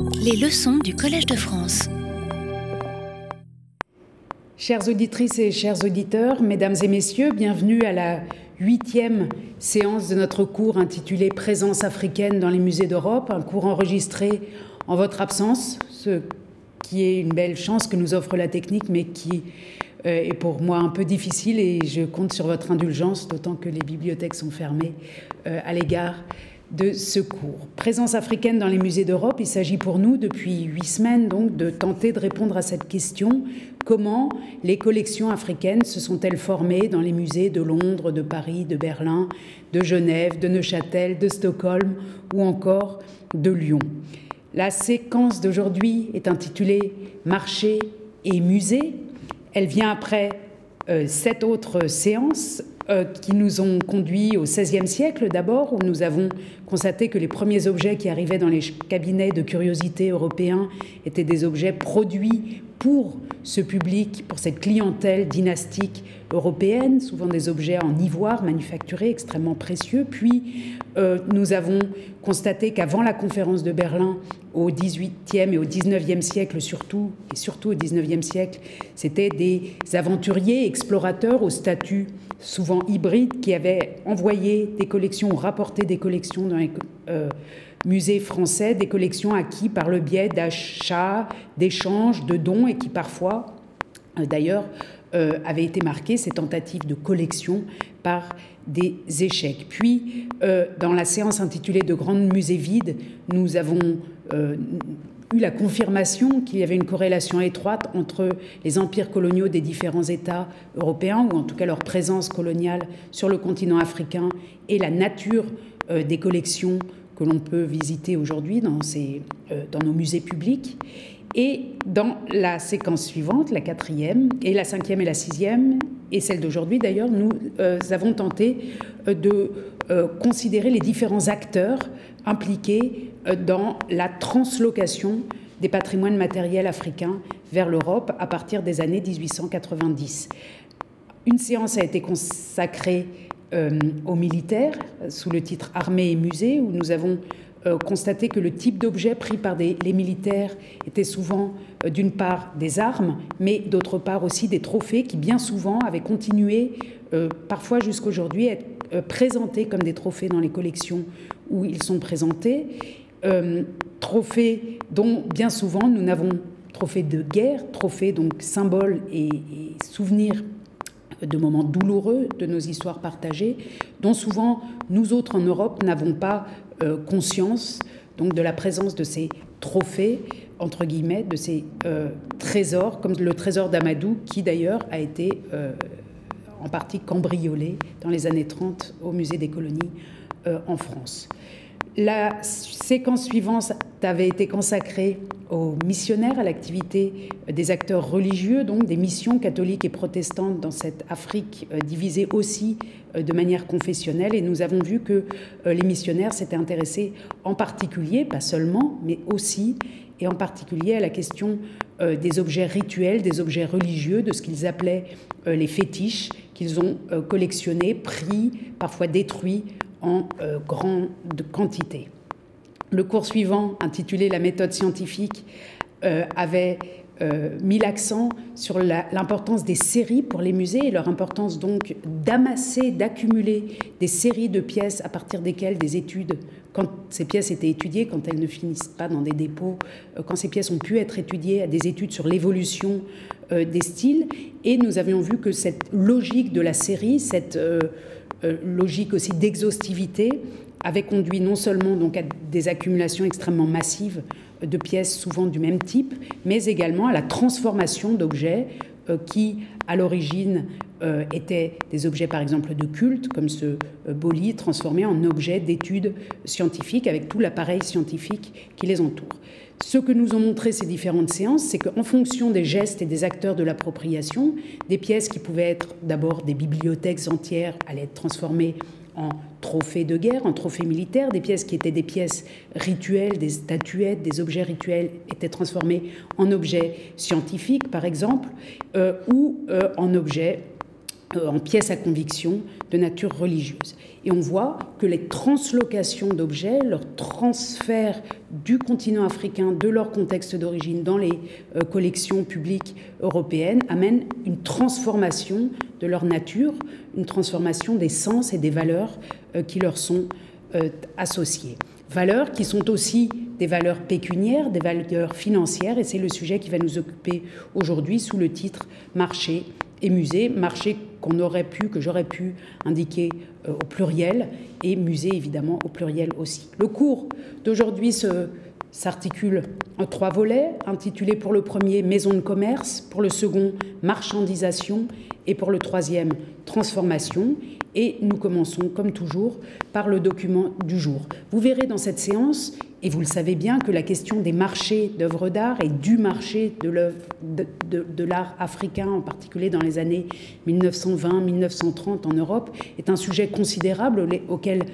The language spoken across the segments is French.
Les leçons du Collège de France. Chères auditrices et chers auditeurs, mesdames et messieurs, bienvenue à la huitième séance de notre cours intitulé Présence africaine dans les musées d'Europe, un cours enregistré en votre absence, ce qui est une belle chance que nous offre la technique, mais qui euh, est pour moi un peu difficile et je compte sur votre indulgence, d'autant que les bibliothèques sont fermées euh, à l'égard de ce cours. Présence africaine dans les musées d'Europe, il s'agit pour nous, depuis huit semaines, donc, de tenter de répondre à cette question comment les collections africaines se sont-elles formées dans les musées de Londres, de Paris, de Berlin, de Genève, de Neuchâtel, de Stockholm ou encore de Lyon? La séquence d'aujourd'hui est intitulée Marché et musée. Elle vient après euh, sept autres séances euh, qui nous ont conduits au XVIe siècle d'abord, où nous avons constaté que les premiers objets qui arrivaient dans les cabinets de curiosité européens étaient des objets produits pour ce public, pour cette clientèle dynastique européenne, souvent des objets en ivoire manufacturés extrêmement précieux. Puis euh, nous avons constaté qu'avant la conférence de Berlin, au XVIIIe et au XIXe siècle surtout, et surtout au XIXe siècle, c'était des aventuriers, explorateurs au statut souvent hybride, qui avaient envoyé des collections ou rapporté des collections dans les euh, musées français, des collections acquises par le biais d'achats, d'échanges, de dons, et qui parfois, euh, d'ailleurs, euh, avaient été marquées, ces tentatives de collection, par des échecs. Puis, dans la séance intitulée De grandes musées vides, nous avons eu la confirmation qu'il y avait une corrélation étroite entre les empires coloniaux des différents États européens, ou en tout cas leur présence coloniale sur le continent africain, et la nature euh, des collections que l'on peut visiter aujourd'hui dans, euh, dans nos musées publics. Et dans la séquence suivante, la quatrième, et la cinquième et la sixième, et celle d'aujourd'hui d'ailleurs, nous euh, avons tenté de considérer les différents acteurs impliqués euh, dans la translocation des patrimoines matériels africains vers l'Europe à partir des années 1890. Une séance a été consacrée euh, aux militaires sous le titre Armée et musée, où nous avons euh, constaté que le type d'objets pris par les militaires était souvent d'une part des armes, mais d'autre part aussi des trophées qui bien souvent avaient continué, parfois jusqu'aujourd'hui, être présentés comme des trophées dans les collections où ils sont présentés. Euh, trophées dont bien souvent nous n'avons trophées de guerre, trophées donc symboles et, souvenirs de moments douloureux de nos histoires partagées, dont souvent nous autres en Europe n'avons pas euh, conscience donc de la présence de ces trophées entre guillemets de ces euh, trésors comme le trésor d'Amadou qui d'ailleurs a été en partie cambriolé dans les années 30 au musée des colonies en France. La séquence suivante avait été consacrée aux missionnaires, à l'activité des acteurs religieux, donc des missions catholiques et protestantes dans cette Afrique euh, divisée aussi euh, de manière confessionnelle. Et nous avons vu que euh, les missionnaires s'étaient intéressés en particulier, pas seulement, mais aussi et en particulier à la question des objets rituels, des objets religieux, de ce qu'ils appelaient les fétiches, qu'ils ont collectionnés, pris, parfois détruits en euh, grande quantité. Le cours suivant, intitulé La méthode scientifique, euh, avait euh, mis l'accent sur l'importance des séries pour les musées et leur importance donc d'amasser, d'accumuler des séries de pièces à partir desquelles des études, quand ces pièces étaient étudiées, quand elles ne finissent pas dans des dépôts, quand ces pièces ont pu être étudiées à des études sur l'évolution des styles. Et nous avions vu que cette logique de la série, cette euh, logique aussi d'exhaustivité avait conduit non seulement donc à des accumulations extrêmement massives de pièces souvent du même type, mais également à la transformation d'objets euh, qui, à l'origine, euh, étaient des objets, par exemple, de culte, comme ce bolis transformé en objet d'études scientifiques avec tout l'appareil scientifique qui les entoure. Ce que nous ont montré ces différentes séances, c'est qu'en fonction des gestes et des acteurs de l'appropriation, des pièces qui pouvaient être d'abord des bibliothèques entières allaient être transformées en trophées de guerre, en trophées militaires, des pièces qui étaient des pièces rituelles, des statuettes, des objets rituels étaient transformés en objets scientifiques, par exemple, euh, ou euh, en objets euh, en pièces à conviction de nature religieuse. Et on voit que les translocations d'objets, leur transfert du continent africain, de leur contexte d'origine dans les euh, collections publiques européennes, amènent une transformation de leur nature, une transformation des sens et des valeurs euh, qui leur sont associées. Valeurs qui sont aussi des valeurs pécuniaires, des valeurs financières, et c'est le sujet qui va nous occuper aujourd'hui sous le titre Marché et musée, marché qu'on aurait pu, que j'aurais pu indiquer euh, au pluriel, et musée évidemment au pluriel aussi. Le cours d'aujourd'hui s'articule en trois volets, intitulés pour le premier Maison de commerce, pour le second Marchandisation et pour le troisième Transformation. Et nous commençons, comme toujours, par le document du jour. Vous verrez dans cette séance, et vous le savez bien, que la question des marchés d'œuvres d'art et du marché de l'art africain, en particulier dans les années 1920-1930 en Europe, est un sujet considérable auquel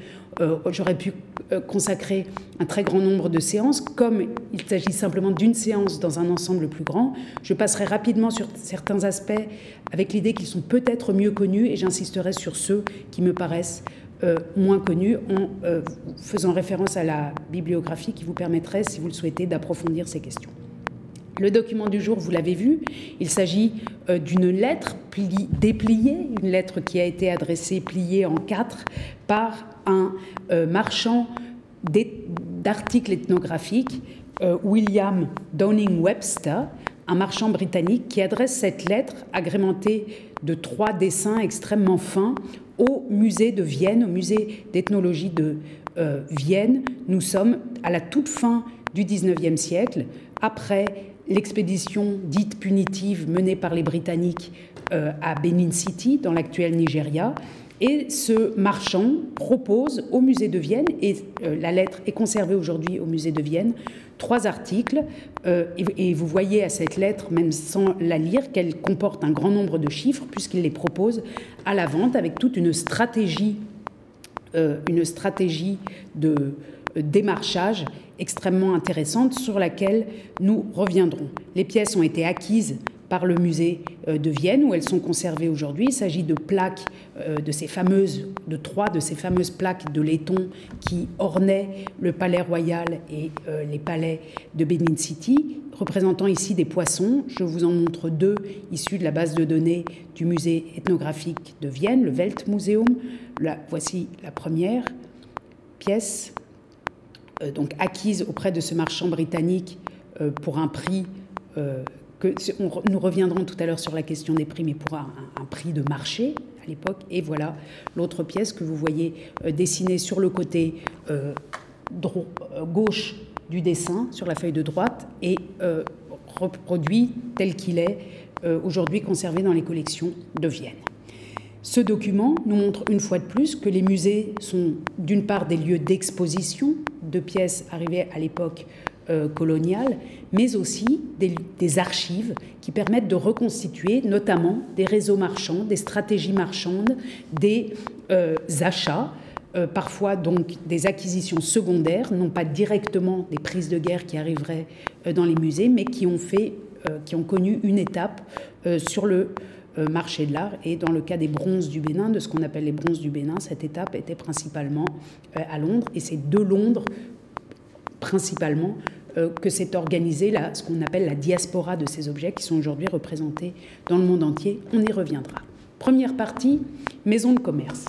euh, j'aurais pu euh, consacrer un très grand nombre de séances. Comme il s'agit simplement d'une séance dans un ensemble plus grand, je passerai rapidement sur certains aspects avec l'idée qu'ils sont peut-être mieux connus et j'insisterai sur ceux qui me paraissent euh, moins connus en faisant référence à la bibliographie qui vous permettrait, si vous le souhaitez, d'approfondir ces questions. Le document du jour, vous l'avez vu, il s'agit d'une lettre dépliée, une lettre qui a été adressée, pliée en quatre, par un euh, marchand d'articles ethnographiques, euh, William Downing Webster, un marchand britannique qui adresse cette lettre agrémentée de trois dessins extrêmement fins au musée de Vienne, au musée d'ethnologie de euh, Vienne. Nous sommes à la toute fin du XIXe siècle, après l'expédition dite punitive menée par les Britanniques à Benin City, dans l'actuel Nigeria. Et ce marchand propose au musée de Vienne, et euh, la lettre est conservée aujourd'hui au musée de Vienne, trois articles. Euh, et, vous voyez à cette lettre, même sans la lire, qu'elle comporte un grand nombre de chiffres, puisqu'il les propose à la vente avec toute une stratégie, euh, une stratégie de démarchage extrêmement intéressante sur laquelle nous reviendrons. Les pièces ont été acquises par le musée euh, de Vienne où elles sont conservées aujourd'hui. Il s'agit de plaques, euh, de ces fameuses, de trois de ces fameuses plaques de laiton qui ornaient le palais royal et euh, les palais de Benin City, représentant ici des poissons. Je vous en montre deux issus de la base de données du musée ethnographique de Vienne, le Weltmuseum. Voici la première pièce, donc acquise auprès de ce marchand britannique pour un prix nous reviendrons tout à l'heure sur la question des prix, mais pour un, prix de marché à l'époque. Et voilà l'autre pièce que vous voyez euh, dessinée sur le côté euh, euh, gauche du dessin, sur la feuille de droite, et reproduit tel qu'il est aujourd'hui conservé dans les collections de Vienne. Ce document nous montre une fois de plus que les musées sont d'une part des lieux d'exposition de pièces arrivées à l'époque coloniale, mais aussi des, archives qui permettent de reconstituer notamment des réseaux marchands, des stratégies marchandes, des euh, achats, euh, parfois donc des acquisitions secondaires, non pas directement des prises de guerre qui arriveraient dans les musées, mais qui ont, fait, qui ont connu une étape sur le marché de l'art. Et dans le cas des bronzes du Bénin, de ce qu'on appelle les bronzes du Bénin, cette étape était principalement à Londres. Et c'est de Londres, principalement, euh, que s'est organisée ce qu'on appelle la diaspora de ces objets qui sont aujourd'hui représentés dans le monde entier. On y reviendra. Première partie, maison de commerce.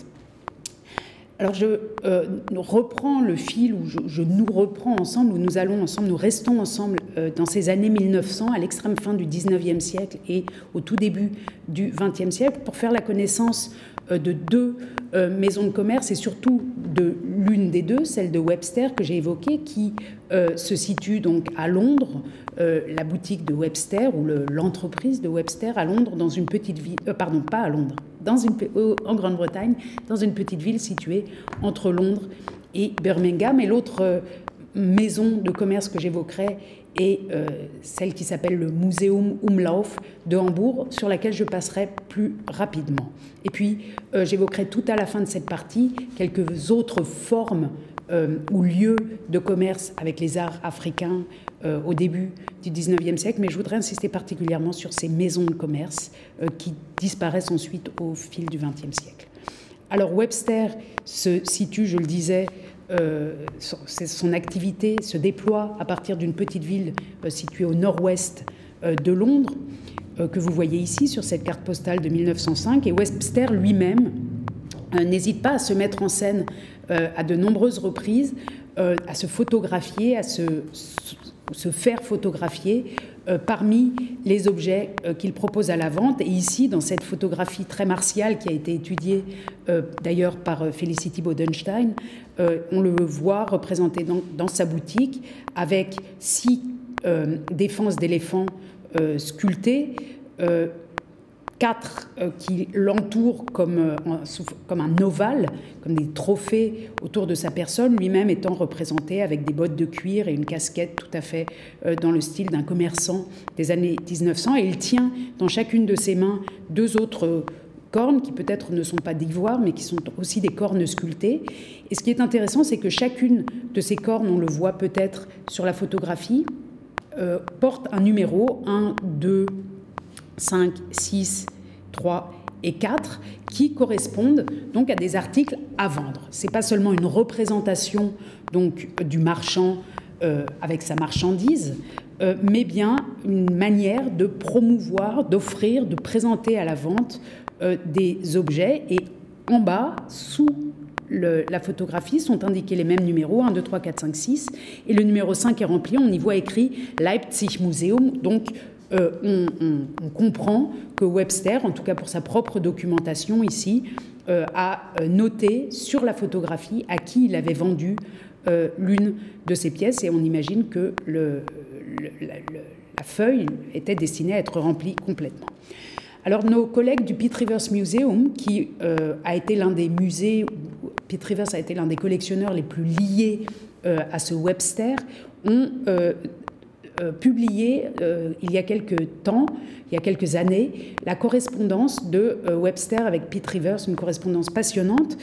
Alors je euh, reprends le fil, ou je, nous reprends ensemble, ou nous allons ensemble, nous restons ensemble euh, dans ces années 1900, à l'extrême fin du 19e siècle et au tout début du 20e siècle, pour faire la connaissance euh, de deux maisons de commerce et surtout de l'une des deux, celle de Webster que j'ai évoquée, qui se situe donc à Londres, la boutique de Webster ou l'entreprise de Webster à Londres, dans une petite ville, pardon, pas à Londres, dans une, en Grande-Bretagne, dans une petite ville située entre Londres et Birmingham. Et l'autre maison de commerce que j'évoquerai et euh, celle qui s'appelle le Museum Umlauf de Hambourg, sur laquelle je passerai plus rapidement. Et puis, euh, j'évoquerai tout à la fin de cette partie quelques autres formes ou lieu de commerce avec les arts africains au début du 19e siècle, mais je voudrais insister particulièrement sur ces maisons de commerce qui disparaissent ensuite au fil du 20e siècle. Alors Webster se situe, je le disais, euh, son, activité se déploie à partir d'une petite ville euh, située au nord-ouest euh, de Londres, que vous voyez ici sur cette carte postale de 1905. Et Webster lui-même n'hésite pas à se mettre en scène à de nombreuses reprises, à se photographier, à se, se faire photographier euh, parmi les objets euh, qu'il propose à la vente. Et ici, dans cette photographie très martiale qui a été étudiée euh, d'ailleurs par Felicity Bodenstein, on le voit représenté dans, sa boutique avec six défenses d'éléphants sculptées quatre euh, qui l'entourent comme, euh, comme un ovale, comme des trophées autour de sa personne, lui-même étant représenté avec des bottes de cuir et une casquette tout à fait euh, dans le style d'un commerçant des années 1900. Et il tient dans chacune de ses mains deux autres cornes qui peut-être ne sont pas d'ivoire, mais qui sont aussi des cornes sculptées. Et ce qui est intéressant, c'est que chacune de ces cornes, on le voit peut-être sur la photographie, porte un numéro 1, 2, 5, 6, 3 et 4 qui correspondent donc à des articles à vendre. Ce n'est pas seulement une représentation donc du marchand euh, avec sa marchandise, euh, mais bien une manière de promouvoir, d'offrir, de présenter à la vente euh, des objets. Et en bas, sous la photographie, sont indiqués les mêmes numéros, 1, 2, 3, 4, 5, 6. Et le numéro 5 est rempli, on y voit écrit Leipzig Museum, donc euh, on, comprend que Webster, en tout cas pour sa propre documentation ici, euh, a euh, noté sur la photographie à qui il avait vendu l'une de ses pièces et on imagine que la, feuille était destinée à être remplie complètement. Alors nos collègues du Pitt Rivers Museum, qui a été l'un des musées, Pitt Rivers a été l'un des collectionneurs les plus liés à ce Webster, ont publié euh, il y a quelques temps, il y a quelques années, la correspondance de euh, Webster avec Pete Rivers, une correspondance passionnante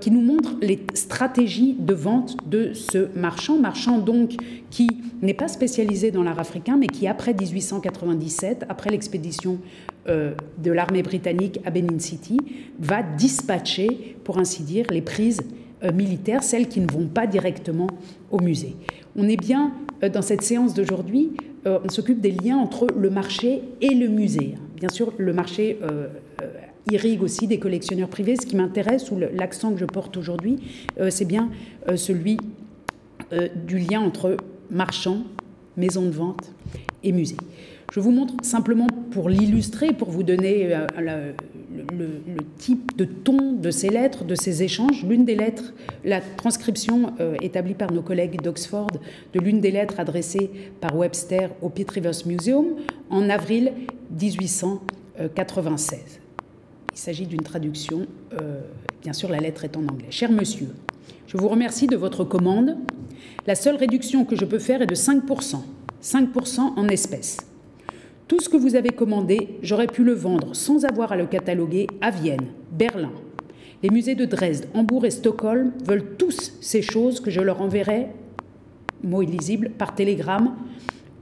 qui nous montre les stratégies de vente de ce marchand, marchand donc qui n'est pas spécialisé dans l'art africain, mais qui après 1897, après l'expédition de l'armée britannique à Benin City, va dispatcher, pour ainsi dire, les prises militaires, celles qui ne vont pas directement au musée. On est bien euh, dans cette séance d'aujourd'hui, euh, on s'occupe des liens entre le marché et le musée. Bien sûr, le marché euh, irrigue aussi des collectionneurs privés. Ce qui m'intéresse, ou l'accent que je porte aujourd'hui, c'est bien celui du lien entre marchand, maison de vente et musée. Je vous montre simplement pour l'illustrer, pour vous donner le, type de ton de ces lettres, de ces échanges. L'une des lettres, la transcription euh, établie par nos collègues d'Oxford de l'une des lettres adressées par Webster au Pitt Museum en avril 1896. Il s'agit d'une traduction, euh, bien sûr la lettre est en anglais. Cher monsieur, je vous remercie de votre commande. La seule réduction que je peux faire est de 5%, 5% en espèces. Tout ce que vous avez commandé, j'aurais pu le vendre sans avoir à le cataloguer à Vienne, Berlin. Les musées de Dresde, Hambourg et Stockholm veulent tous ces choses que je leur enverrai, mot illisible, par télégramme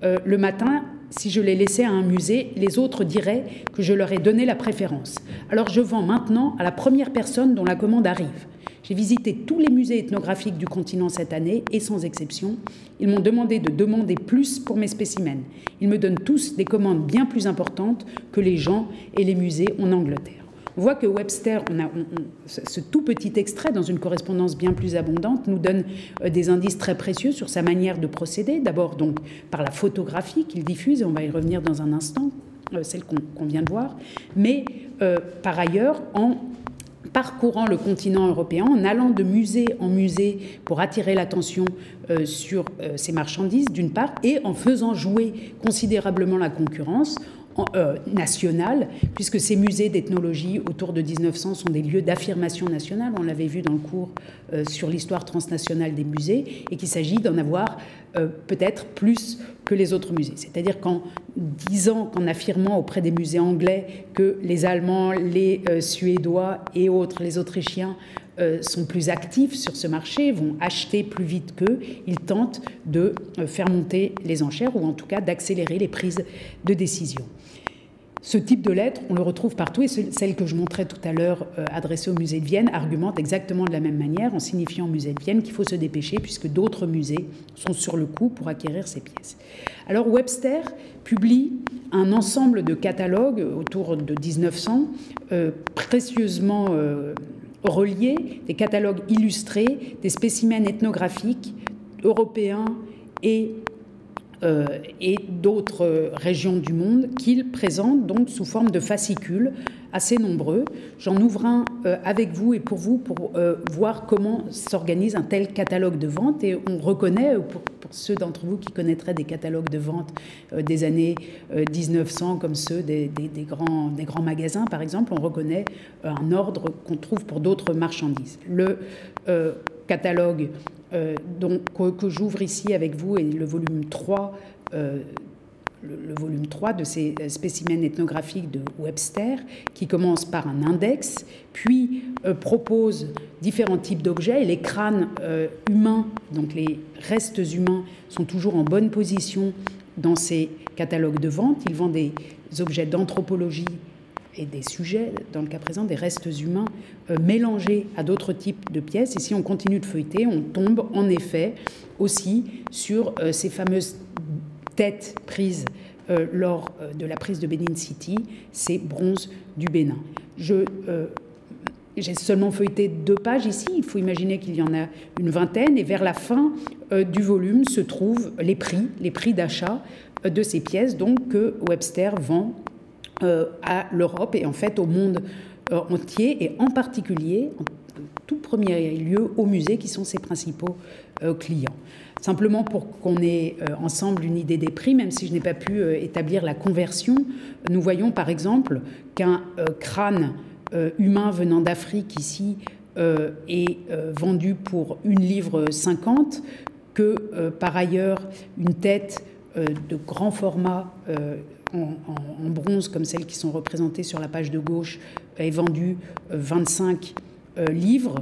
euh, le matin. Si je les laissais à un musée, les autres diraient que je leur ai donné la préférence. Alors je vends maintenant à la première personne dont la commande arrive. J'ai visité tous les musées ethnographiques du continent cette année et sans exception, ils m'ont demandé de demander plus pour mes spécimens. Ils me donnent tous des commandes bien plus importantes que les gens et les musées en Angleterre. On voit que Webster, on a, ce tout petit extrait dans une correspondance bien plus abondante, nous donne euh, des indices très précieux sur sa manière de procéder. D'abord donc par la photographie qu'il diffuse, et on va y revenir dans un instant, euh, celle qu'on vient de voir, mais euh, par ailleurs en parcourant le continent européen, en allant de musée en musée pour attirer l'attention sur euh, ces marchandises, d'une part, et en faisant jouer considérablement la concurrence, euh, nationale, puisque ces musées d'ethnologie autour de 1900 sont des lieux d'affirmation nationale, on l'avait vu dans le cours euh, sur l'histoire transnationale des musées, et qu'il s'agit d'en avoir euh, peut-être plus que les autres musées. C'est-à-dire qu'en disant, qu'en affirmant auprès des musées anglais que les Allemands, les Suédois et autres, les Autrichiens, sont plus actifs sur ce marché, vont acheter plus vite qu'eux, ils tentent de faire monter les enchères ou en tout cas d'accélérer les prises de décision. Ce type de lettre, on le retrouve partout et celle que je montrais tout à l'heure euh, adressée au musée de Vienne argumente exactement de la même manière en signifiant au musée de Vienne qu'il faut se dépêcher puisque d'autres musées sont sur le coup pour acquérir ces pièces. Alors Webster publie un ensemble de catalogues autour de 1900 euh, précieusement euh, reliés, des catalogues illustrés, des spécimens ethnographiques européens et euh, et d'autres régions du monde qu'il présente donc sous forme de fascicules assez nombreux. J'en ouvre un euh, avec vous et pour vous pour euh, voir comment s'organise un tel catalogue de vente. Et on reconnaît, pour, ceux d'entre vous qui connaîtraient des catalogues de vente des années 1900 comme ceux des, grands, des grands magasins par exemple, on reconnaît un ordre qu'on trouve pour d'autres marchandises. Catalogue euh, donc, que, j'ouvre ici avec vous est le volume 3, euh, le, volume 3 de ces spécimens ethnographiques de Webster, qui commence par un index, puis euh, propose différents types d'objets. les crânes humains, donc les restes humains, sont toujours en bonne position dans ces catalogues de vente. Il vend des objets d'anthropologie et des sujets, dans le cas présent des restes humains, euh, mélangés à d'autres types de pièces. Et si on continue de feuilleter, on tombe en effet aussi sur euh, ces fameuses têtes prises euh, lors de la prise de Benin City, ces bronzes du Bénin. Je j'ai seulement feuilleté deux pages ici, il faut imaginer qu'il y en a une vingtaine, et vers la fin du volume se trouvent les prix, les prix d'achat de ces pièces, donc que Webster vend à l'Europe et en fait au monde euh, entier et en particulier, en tout premier lieu, aux musées qui sont ses principaux euh, clients. Simplement pour qu'on ait ensemble une idée des prix, même si je n'ai pas pu établir la conversion, nous voyons par exemple qu'un crâne humain venant d'Afrique ici est vendu pour une livre 50, que par ailleurs une tête de grand format en, bronze, comme celles qui sont représentées sur la page de gauche, est vendu 25 euh, euh, livres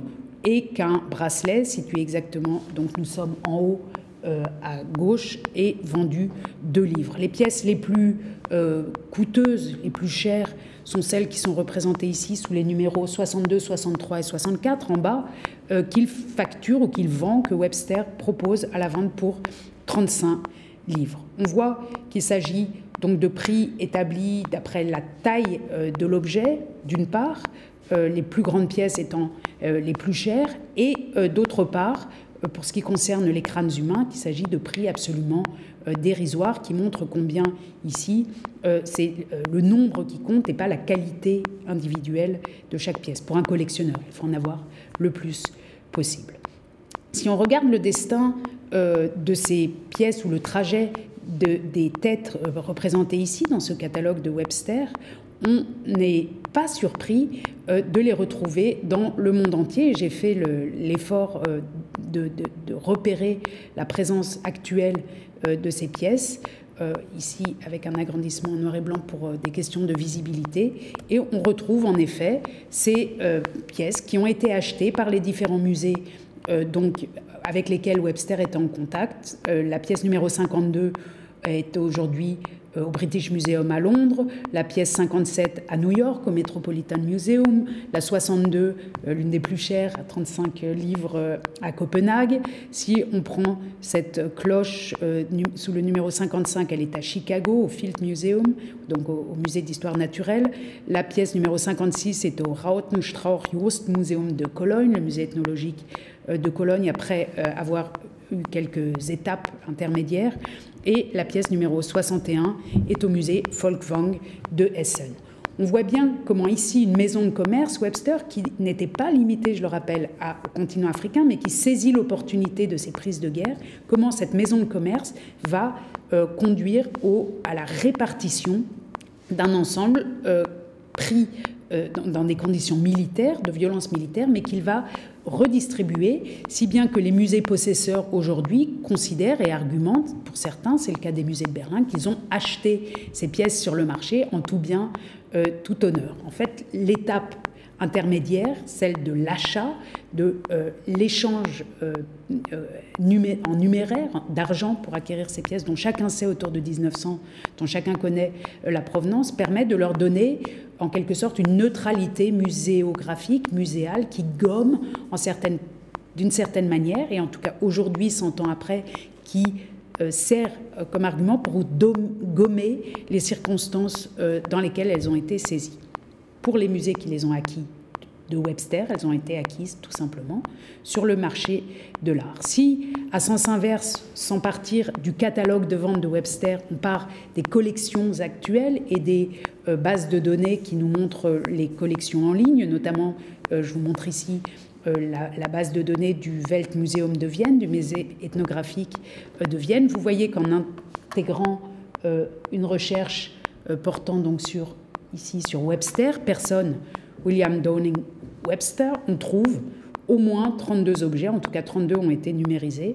et qu'un bracelet situé exactement, donc nous sommes en haut euh, à gauche, est vendu 2 livres. Les pièces les plus coûteuses, les plus chères, sont celles qui sont représentées ici sous les numéros 62, 63 et 64 en bas, qu'il facture ou qu'il vend, que Webster propose à la vente pour 35 livres. On voit qu'il s'agit donc de prix établis d'après la taille euh, de l'objet, d'une part, euh, les plus grandes pièces étant euh, les plus chères, et d'autre part, pour ce qui concerne les crânes humains, il s'agit de prix absolument dérisoires qui montrent combien ici c'est le nombre qui compte et pas la qualité individuelle de chaque pièce. Pour un collectionneur, il faut en avoir le plus possible. Si on regarde le destin de ces pièces ou le trajet des têtes euh, représentées ici dans ce catalogue de Webster, on n'est pas surpris euh, de les retrouver dans le monde entier. J'ai fait l'effort euh, de, repérer la présence actuelle de ces pièces, ici avec un agrandissement en noir et blanc pour des questions de visibilité. Et on retrouve en effet ces pièces qui ont été achetées par les différents musées donc, avec lesquels Webster est en contact. la pièce numéro 52 est aujourd'hui euh, au British Museum à Londres, la pièce 57 à New York au Metropolitan Museum, la 62, euh, l'une des plus chères, à 35 livres euh, à Copenhague. Si on prend cette cloche sous le numéro 55, elle est à Chicago au Field Museum, donc au, musée d'histoire naturelle. La pièce numéro 56 est au Rautenstrauch-Jost Museum de Cologne, le musée ethnologique de Cologne, après avoir eu quelques étapes intermédiaires et la pièce numéro 61 est au musée Folkwang de Essen. On voit bien comment ici une maison de commerce, Webster, qui n'était pas limitée, je le rappelle, au continent africain, mais qui saisit l'opportunité de ces prises de guerre, comment cette maison de commerce va euh, conduire à la répartition d'un ensemble euh, pris euh, dans, des conditions militaires, de violence militaire, mais qu'il va redistribuer, si bien que les musées possesseurs aujourd'hui considèrent et argumentent, pour certains, c'est le cas des musées de Berlin, qu'ils ont acheté ces pièces sur le marché en tout bien, euh, tout honneur. En fait, l'étape intermédiaire, celle de l'achat, de l'échange en numéraire d'argent pour acquérir ces pièces dont chacun sait autour de 1900, dont chacun connaît la provenance, permet de leur donner en quelque sorte une neutralité muséographique, muséale, qui gomme d'une certaine manière, et en tout cas aujourd'hui, 100 ans après, qui euh, sert euh, comme argument pour gommer les circonstances euh, dans lesquelles elles ont été saisies. Pour les musées qui les ont acquis de Webster, elles ont été acquises tout simplement sur le marché de l'art. Si, à sens inverse, sans partir du catalogue de vente de Webster, on part des collections actuelles et des bases de données qui nous montrent les collections en ligne, notamment, je vous montre ici euh, la, base de données du Weltmuseum de Vienne, du musée ethnographique euh, de Vienne. Vous voyez qu'en intégrant euh, une recherche portant donc sur ici sur Webster, personne William Downing Webster, on trouve au moins 32 objets, en tout cas 32 ont été numérisés.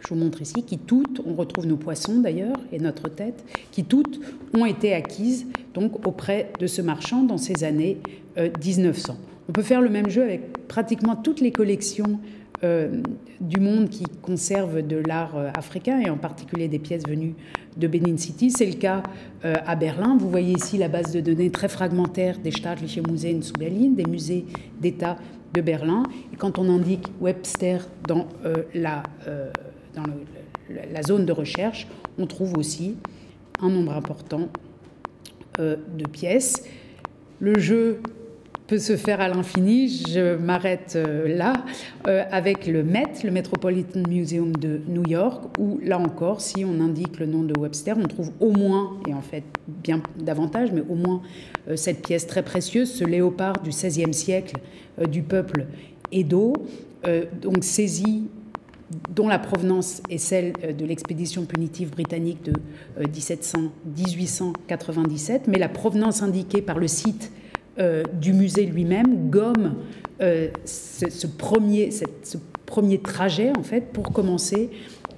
Je vous montre ici, qui toutes, on retrouve nos poissons d'ailleurs et notre tête, qui toutes ont été acquises donc auprès de ce marchand dans ces années 1900. On peut faire le même jeu avec pratiquement toutes les collections euh, du monde qui conservent de l'art euh, africain et en particulier des pièces venues de Benin City. C'est le cas euh, à Berlin. Vous voyez ici la base de données très fragmentaire des Staatliche Museen zu Berlin, des musées d'État de Berlin. Et quand on indique Webster dans, la, dans la zone de recherche, on trouve aussi un nombre important de pièces. Le jeu peut se faire à l'infini. Je m'arrête euh, là euh, avec le Met, le Metropolitan Museum de New York, où là encore, si on indique le nom de Webster, on trouve au moins, et en fait bien davantage, mais au moins euh, cette pièce très précieuse, ce léopard du XVIe siècle du peuple Edo, donc saisi dont la provenance est celle de l'expédition punitive britannique de 1897, mais la provenance indiquée par le site euh, du musée lui-même gomme euh, ce, premier, ce premier trajet, en fait, pour commencer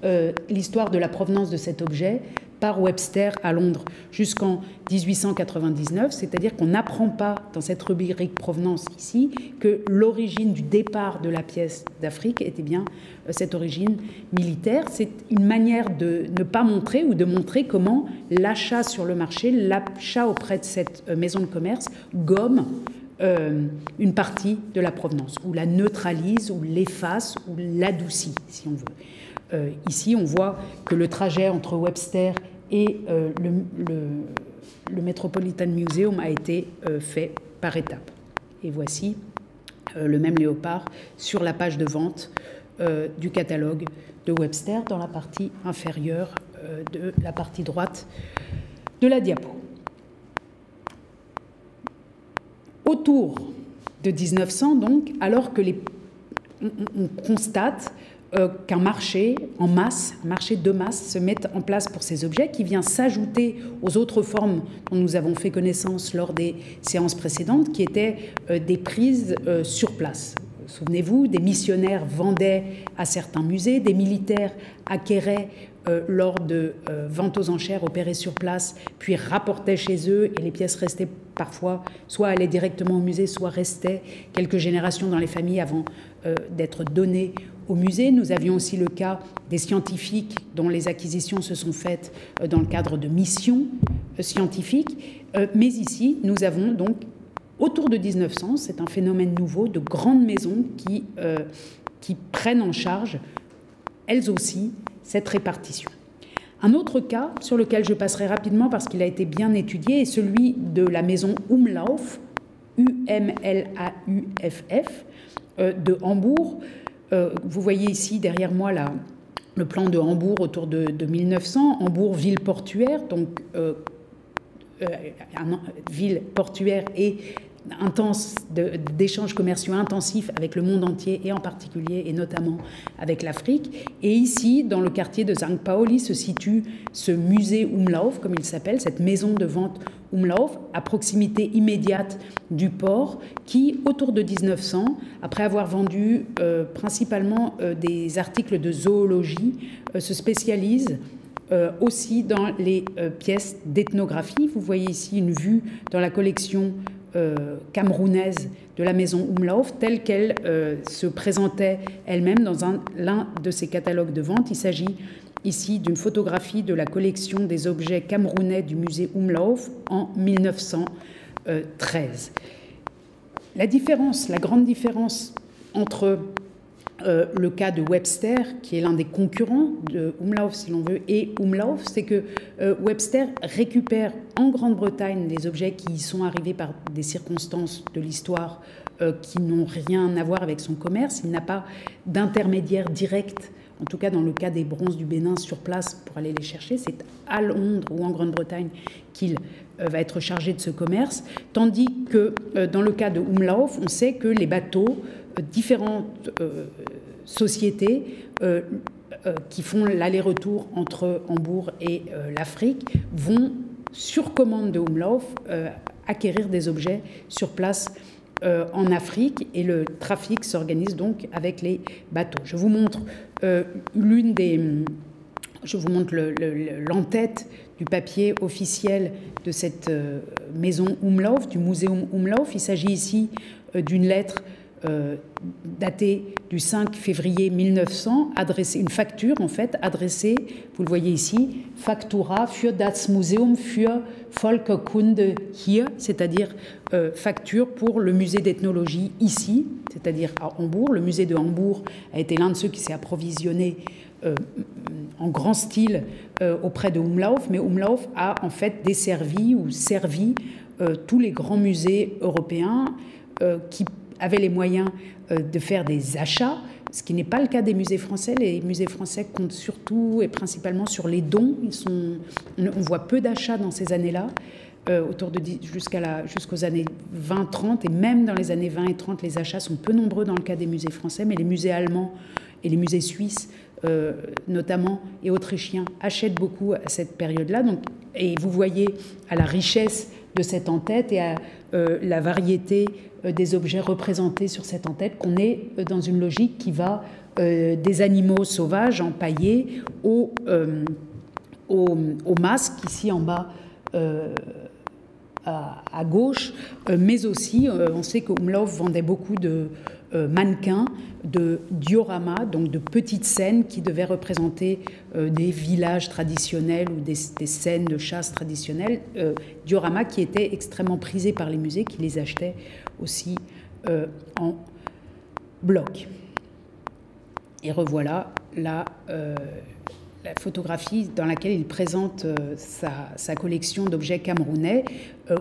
euh, l'histoire de la provenance de cet objet par Webster à Londres jusqu'en 1899, c'est-à-dire qu'on n'apprend pas dans cette rubrique provenance ici que l'origine du départ de la pièce d'Afrique était bien euh, cette origine militaire. C'est une manière de ne pas montrer ou de montrer comment l'achat sur le marché, l'achat auprès de cette euh, maison de commerce gomme euh, une partie de la provenance, ou la neutralise, ou l'efface, ou l'adoucit, si on veut. Euh, ici, on voit que le trajet entre Webster et euh, le, Metropolitan Museum a été euh, fait par étapes. Et voici le même léopard sur la page de vente du catalogue de Webster dans la partie inférieure de la partie droite de la diapo. Autour de 1900, donc, alors que les, on constate euh, qu'un marché en masse, un marché de masse se mette en place pour ces objets qui vient s'ajouter aux autres formes dont nous avons fait connaissance lors des séances précédentes, qui étaient euh, des prises euh, sur place. Souvenez-vous, des missionnaires vendaient à certains musées, des militaires acquéraient lors de ventes aux enchères opérées sur place, puis rapportaient chez eux et les pièces restaient parfois, soit allaient directement au musée, soit restaient quelques générations dans les familles avant d'être données au musée. Nous avions aussi le cas des scientifiques dont les acquisitions se sont faites euh, dans le cadre de missions euh, scientifiques. Euh, mais ici, nous avons donc, autour de 1900, c'est un phénomène nouveau, de grandes maisons qui, qui prennent en charge, elles aussi, cette répartition. Un autre cas sur lequel je passerai rapidement parce qu'il a été bien étudié est celui de la maison Umlauf, U-M-L-A-U-F-F, de Hambourg, euh, vous voyez ici derrière moi le plan de Hambourg autour de, 1900. Hambourg, ville portuaire, donc euh, euh, ville portuaire et d'échanges commerciaux intensifs avec le monde entier et en particulier et notamment avec l'Afrique. Et ici, dans le quartier de St. Pauli, se situe ce musée Umlauf, comme il s'appelle, cette maison de vente Umlauf, à proximité immédiate du port, qui, autour de 1900, après avoir vendu euh, principalement euh, des articles de zoologie, euh, se spécialise aussi dans les pièces d'ethnographie. Vous voyez ici une vue dans la collection camerounaise de la maison Umlauf, telle qu'elle se présentait elle-même dans l'un de ses catalogues de vente. Il s'agit ici d'une photographie de la collection des objets camerounais du musée Umlauf en 1913. La différence, la grande différence entre euh, le cas de Webster, qui est l'un des concurrents de Umlauf, si l'on veut, et Umlauf, c'est que euh, Webster récupère en Grande-Bretagne des objets qui y sont arrivés par des circonstances de l'histoire euh, qui n'ont rien à voir avec son commerce. Il n'a pas d'intermédiaire direct, en tout cas dans le cas des bronzes du Bénin sur place pour aller les chercher. C'est à Londres ou en Grande-Bretagne qu'il va être chargé de ce commerce. Tandis que dans le cas de Umlauf, on sait que les bateaux différentes euh, sociétés euh, euh, qui font l'aller-retour entre Hambourg et l'Afrique vont, sur commande de Umlauf, acquérir des objets sur place en Afrique et le trafic s'organise donc avec les bateaux. Je vous montre l'une des. Je vous montre l'entête du papier officiel de cette maison Umlauf, du muséum Umlauf. Il s'agit ici d'une lettre euh, datée du 5 février 1900, adressée, une facture en fait adressée, vous le voyez ici, Factura für das Museum für Volkerkunde hier, c'est-à-dire euh, facture pour le musée d'ethnologie ici, c'est-à-dire à Hambourg. Le musée de Hambourg a été l'un de ceux qui s'est approvisionné euh, en grand style auprès de Umlauf, mais Umlauf a en fait desservi ou servi tous les grands musées européens qui avaient les moyens euh, de faire des achats, ce qui n'est pas le cas des musées français. Les musées français comptent surtout et principalement sur les dons. On voit peu d'achats dans ces années-là. Euh, autour de jusqu'à jusqu'aux années 20-30 et même dans les années 20 et 30, les achats sont peu nombreux dans le cas des musées français, mais les musées allemands et les musées suisses euh, notamment et autrichiens achètent beaucoup à cette période-là. Et vous voyez à la richesse de cette en-tête et à la variété euh, des objets représentés sur cette en-tête, qu'on est euh, dans une logique qui va euh, des animaux sauvages empaillés au, au, masque, ici en bas à, gauche, mais aussi, on sait que Umlauf vendait beaucoup de mannequins, de dioramas, donc de petites scènes qui devaient représenter des villages traditionnels ou des, scènes de chasse traditionnelles. dioramas qui étaient extrêmement prisés par les musées, qui les achetaient aussi euh, en bloc. Et revoilà la, euh, la, photographie dans laquelle il présente euh, sa, collection d'objets camerounais.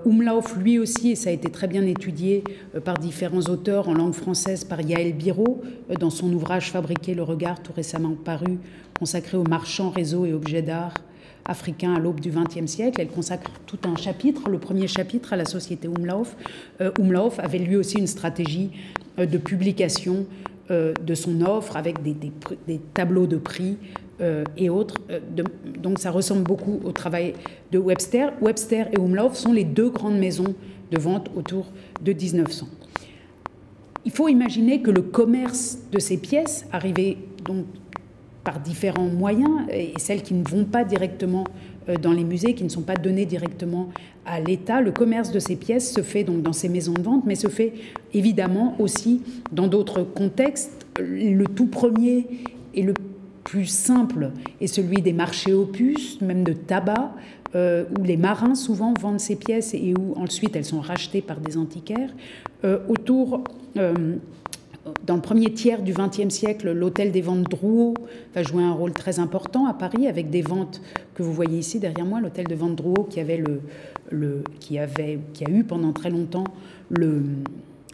Umlauf, lui aussi, et ça a été très bien étudié par différents auteurs en langue française, par Yaël Biro, dans son ouvrage Fabriquer le regard, tout récemment paru, consacré aux marchands, réseaux et objets d'art africain à l'aube du XXe siècle. Elle consacre tout un chapitre, le premier chapitre à la société Umlauf. Euh, Umlauf avait lui aussi une stratégie euh, de publication euh, de son offre avec des, tableaux de prix et autres. donc ça ressemble beaucoup au travail de Webster. Webster et Umlauf sont les deux grandes maisons de vente autour de 1900. Il faut imaginer que le commerce de ces pièces, arrivé donc par différents moyens, et celles qui ne vont pas directement euh, dans les musées, qui ne sont pas données directement à l'État. Le commerce de ces pièces se fait donc dans ces maisons de vente, mais se fait évidemment aussi dans d'autres contextes. Le tout premier et le plus simple est celui des marchés opus, même de tabac, euh, où les marins souvent vendent ces pièces et où ensuite elles sont rachetées par des antiquaires. Euh, autour dans le premier tiers du XXe siècle, l'hôtel des ventes Drouot va jouer un rôle très important à Paris, avec des ventes que vous voyez ici derrière moi, l'hôtel de vente Drouot qui avait le, qui avait, qui a eu pendant très longtemps le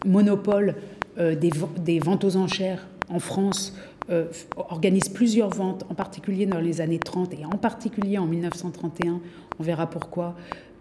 monopole euh, des, des, ventes aux enchères en France, euh, organise plusieurs ventes, en particulier dans les années 30 et en particulier en 1931, on verra pourquoi,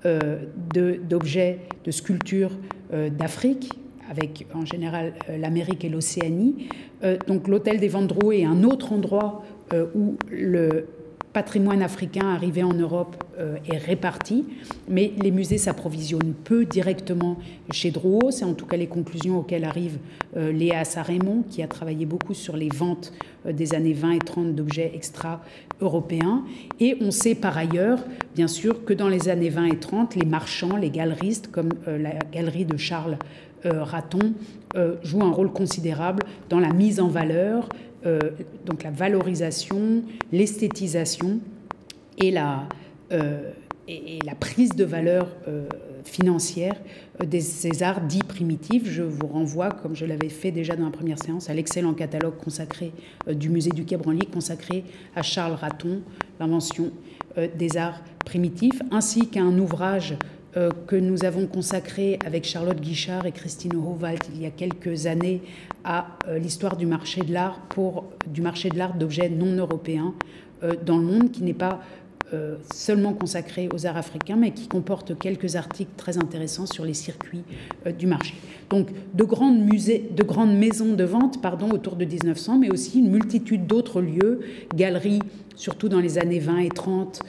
euh, d'objets, de, sculptures d'Afrique avec en général euh, l'Amérique et l'Océanie. Euh, donc l'hôtel des Vendreaux est un autre endroit euh, où le patrimoine africain arrivé en Europe euh, est réparti, mais les musées s'approvisionnent peu directement chez Drouot. C'est en tout cas les conclusions auxquelles arrive euh, Léa Sarémon, qui a travaillé beaucoup sur les ventes euh, des années 20 et 30 d'objets extra-européens. Et on sait par ailleurs, bien sûr, que dans les années 20 et 30, les marchands, les galeristes, comme la galerie de Charles Raton, jouent un rôle considérable dans la mise en valeur euh, donc la valorisation, l'esthétisation et la, euh, prise de valeur euh, financière des, ces arts dits primitifs. Je vous renvoie, comme je l'avais fait déjà dans la première séance, à l'excellent catalogue consacré du musée du Quai Branly, consacré à Charles Raton, l'invention des arts primitifs, ainsi qu'à un ouvrage euh, que nous avons consacré avec Charlotte Guichard et Christine Howald il y a quelques années à euh, l'histoire du marché de l'art pour du marché de l'art d'objets non européens euh, dans le monde qui n'est pas seulement consacré aux arts africains, mais qui comporte quelques articles très intéressants sur les circuits du marché. Donc, de grandes, maisons de vente autour de 1900, mais aussi une multitude d'autres lieux, galeries, surtout dans les années 20 et 30,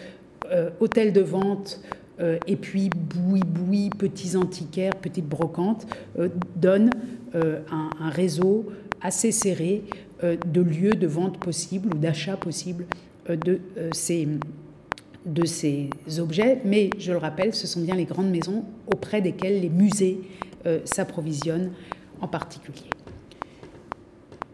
hôtels de vente, euh, et puis boui-boui, petits antiquaires, petites brocantes, euh, donnent euh, un, réseau assez serré de lieux de vente possibles ou d'achat possibles de, ces, de ces objets. Mais je le rappelle, ce sont bien les grandes maisons auprès desquelles les musées s'approvisionnent en particulier.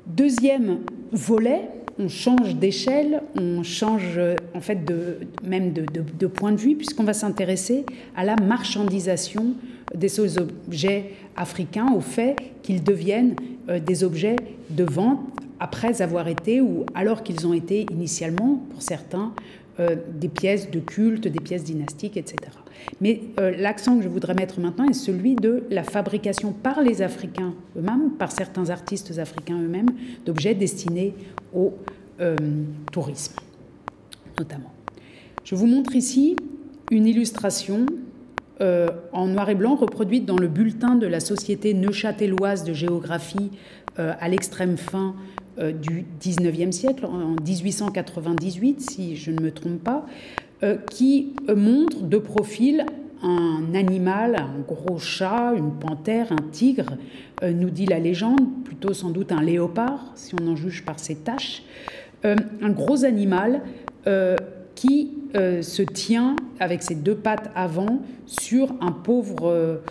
Deuxième volet, on change d'échelle, on change en fait de, même de, point de vue, puisqu'on va s'intéresser à la marchandisation des objets africains, au fait qu'ils deviennent euh, des objets de vente après avoir été, ou alors qu'ils ont été initialement, pour certains, euh, des pièces de culte, des pièces dynastiques, etc. Mais euh, l'accent que je voudrais mettre maintenant est celui de la fabrication par les Africains eux-mêmes, par certains artistes africains eux-mêmes, d'objets destinés au euh, tourisme, notamment. Je vous montre ici une illustration euh, en noir et blanc reproduite dans le bulletin de la Société neuchâteloise de géographie à l'extrême fin du 19e siècle, en 1898, si je ne me trompe pas, qui montre de profil un animal, un gros chat, une panthère, un tigre, euh, nous dit la légende, plutôt sans doute un léopard, si on en juge par ses taches, euh, un gros animal qui se tient avec ses deux pattes avant sur un pauvre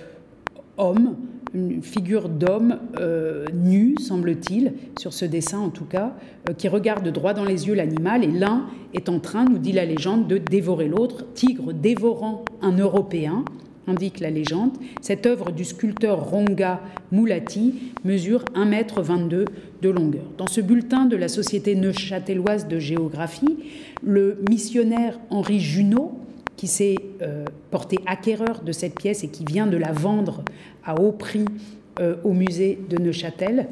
homme une figure d'homme euh, nu, semble-t-il, sur ce dessin en tout cas, euh, qui regarde droit dans les yeux l'animal et l'un est en train, nous dit la légende, de dévorer l'autre, tigre dévorant un Européen, indique la légende. Cette œuvre du sculpteur Ronga Moulati mesure 1,22 m de longueur. Dans ce bulletin de la Société neuchâteloise de géographie, le missionnaire Henri Junot, qui s'est euh, porté acquéreur de cette pièce et qui vient de la vendre à haut prix euh, au musée de Neuchâtel,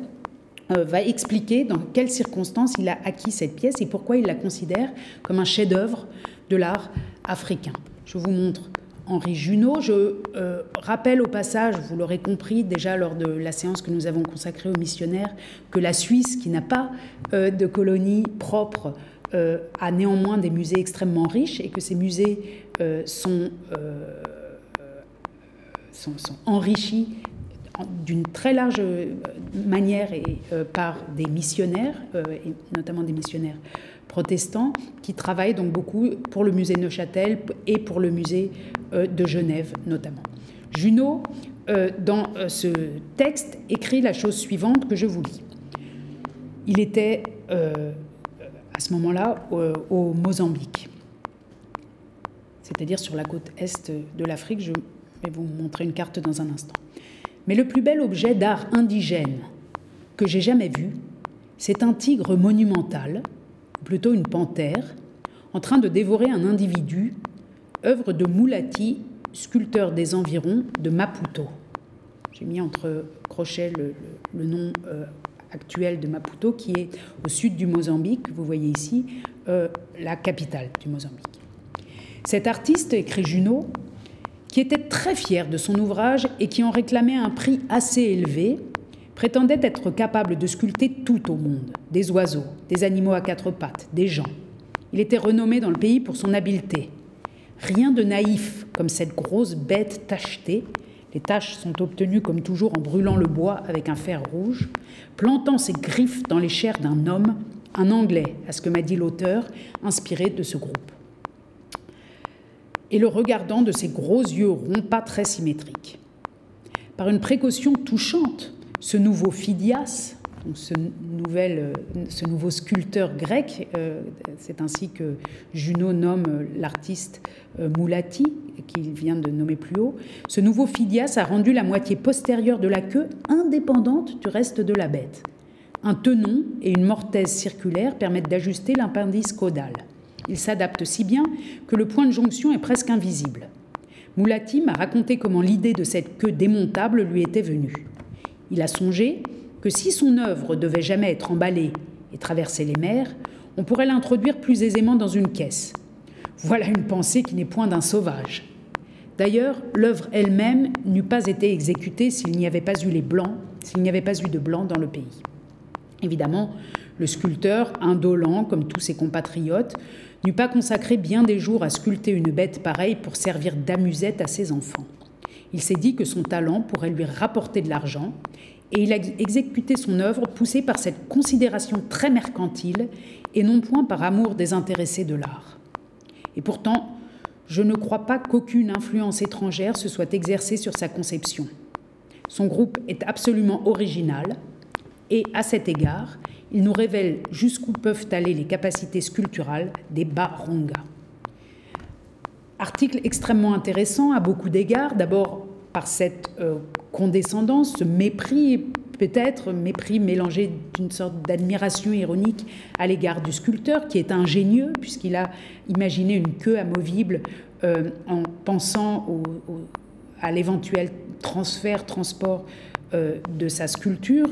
euh, va expliquer dans quelles circonstances il a acquis cette pièce et pourquoi il la considère comme un chef-d'œuvre de l'art africain. Je vous montre Henri Junot. Je rappelle au passage, vous l'aurez compris déjà lors de la séance que nous avons consacrée aux missionnaires, que la Suisse, qui n'a pas de colonie propre, euh, a néanmoins des musées extrêmement riches et que ces musées euh, sont, euh, sont, sont, enrichis d'une très large manière et par des missionnaires, et notamment des missionnaires protestants, qui travaillent donc beaucoup pour le musée Neuchâtel et pour le musée de Genève notamment. Junot, dans ce texte, écrit la chose suivante que je vous lis. Il était à ce moment-là au, Mozambique, c'est-à-dire sur la côte est de l'Afrique. Je vais vous montrer une carte dans un instant. Mais le plus bel objet d'art indigène que j'ai jamais vu, c'est un tigre monumental, plutôt une panthère, en train de dévorer un individu, œuvre de Moulati, sculpteur des environs de Maputo. J'ai mis entre crochets le, nom euh, actuelle de Maputo, qui est au sud du Mozambique, vous voyez ici, euh, la capitale du Mozambique. Cet artiste, écrit Junot, qui était très fier de son ouvrage et qui en réclamait un prix assez élevé, prétendait être capable de sculpter tout au monde, des oiseaux, des animaux à quatre pattes, des gens. Il était renommé dans le pays pour son habileté. Rien de naïf comme cette grosse bête tachetée. Les taches sont obtenues comme toujours en brûlant le bois avec un fer rouge, plantant ses griffes dans les chairs d'un homme, un Anglais, à ce que m'a dit l'auteur, inspiré de ce groupe. Et le regardant de ses gros yeux ronds, pas très symétriques. Par une précaution touchante, ce nouveau Phidias, ce, ce nouveau sculpteur grec, euh, c'est ainsi que Juno nomme l'artiste euh, Moulati, qu'il vient de nommer plus haut, ce nouveau Phidias a rendu la moitié postérieure de la queue indépendante du reste de la bête. Un tenon et une mortaise circulaire permettent d'ajuster l'appendice caudal. Il s'adapte si bien que le point de jonction est presque invisible. Moulati m'a raconté comment l'idée de cette queue démontable lui était venue. Il a songé que si son œuvre devait jamais être emballée et traverser les mers, on pourrait l'introduire plus aisément dans une caisse. Voilà une pensée qui n'est point d'un sauvage. D'ailleurs, l'œuvre elle-même n'eût pas été exécutée s'il n'y avait pas eu les blancs, s'il n'y avait pas eu de blancs dans le pays. Évidemment, le sculpteur, indolent comme tous ses compatriotes, n'eût pas consacré bien des jours à sculpter une bête pareille pour servir d'amusette à ses enfants. Il s'est dit que son talent pourrait lui rapporter de l'argent, et il a exécuté son œuvre poussé par cette considération très mercantile et non point par amour désintéressé de l'art. Et pourtant, je ne crois pas qu'aucune influence étrangère se soit exercée sur sa conception. Son groupe est absolument original, et à cet égard, il nous révèle jusqu'où peuvent aller les capacités sculpturales des Baronga. Article extrêmement intéressant à beaucoup d'égards, d'abord par cette euh, condescendance, ce mépris, peut-être mépris mélangé d'une sorte d'admiration ironique à l'égard du sculpteur, qui est ingénieux, puisqu'il a imaginé une queue amovible euh, en pensant à l'éventuel transfert, transport de sa sculpture,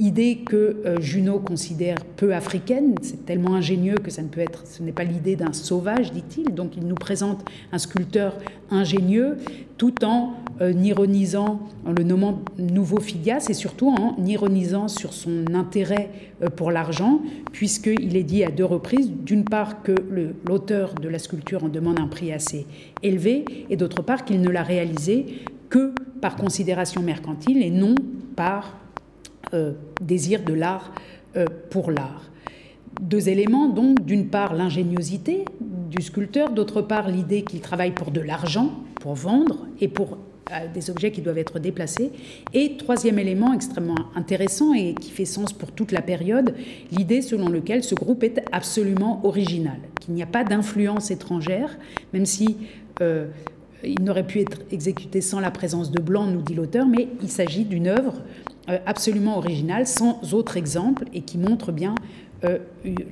idée que euh, Junot considère peu africaine, c'est tellement ingénieux que ça ne peut être, ce n'est pas l'idée d'un sauvage, dit-il. Donc il nous présente un sculpteur ingénieux, tout en euh, ironisant, en le nommant nouveau Phidias, et surtout en ironisant sur son intérêt pour l'argent, puisqu'il est dit à deux reprises, d'une part que l'auteur de la sculpture en demande un prix assez élevé, et d'autre part qu'il ne l'a réalisé que par considération mercantile et non par euh, désir de l'art euh, pour l'art. Deux éléments, donc, d'une part l'ingéniosité du sculpteur, d'autre part l'idée qu'il travaille pour de l'argent, pour vendre et pour euh, des objets qui doivent être déplacés. Et troisième élément extrêmement intéressant et qui fait sens pour toute la période, l'idée selon laquelle ce groupe est absolument original, qu'il n'y a pas d'influence étrangère, même si il n'aurait pu être exécuté sans la présence de Blanc, nous dit l'auteur, mais il s'agit d'une œuvre euh, absolument originale, sans autre exemple, et qui montre bien euh,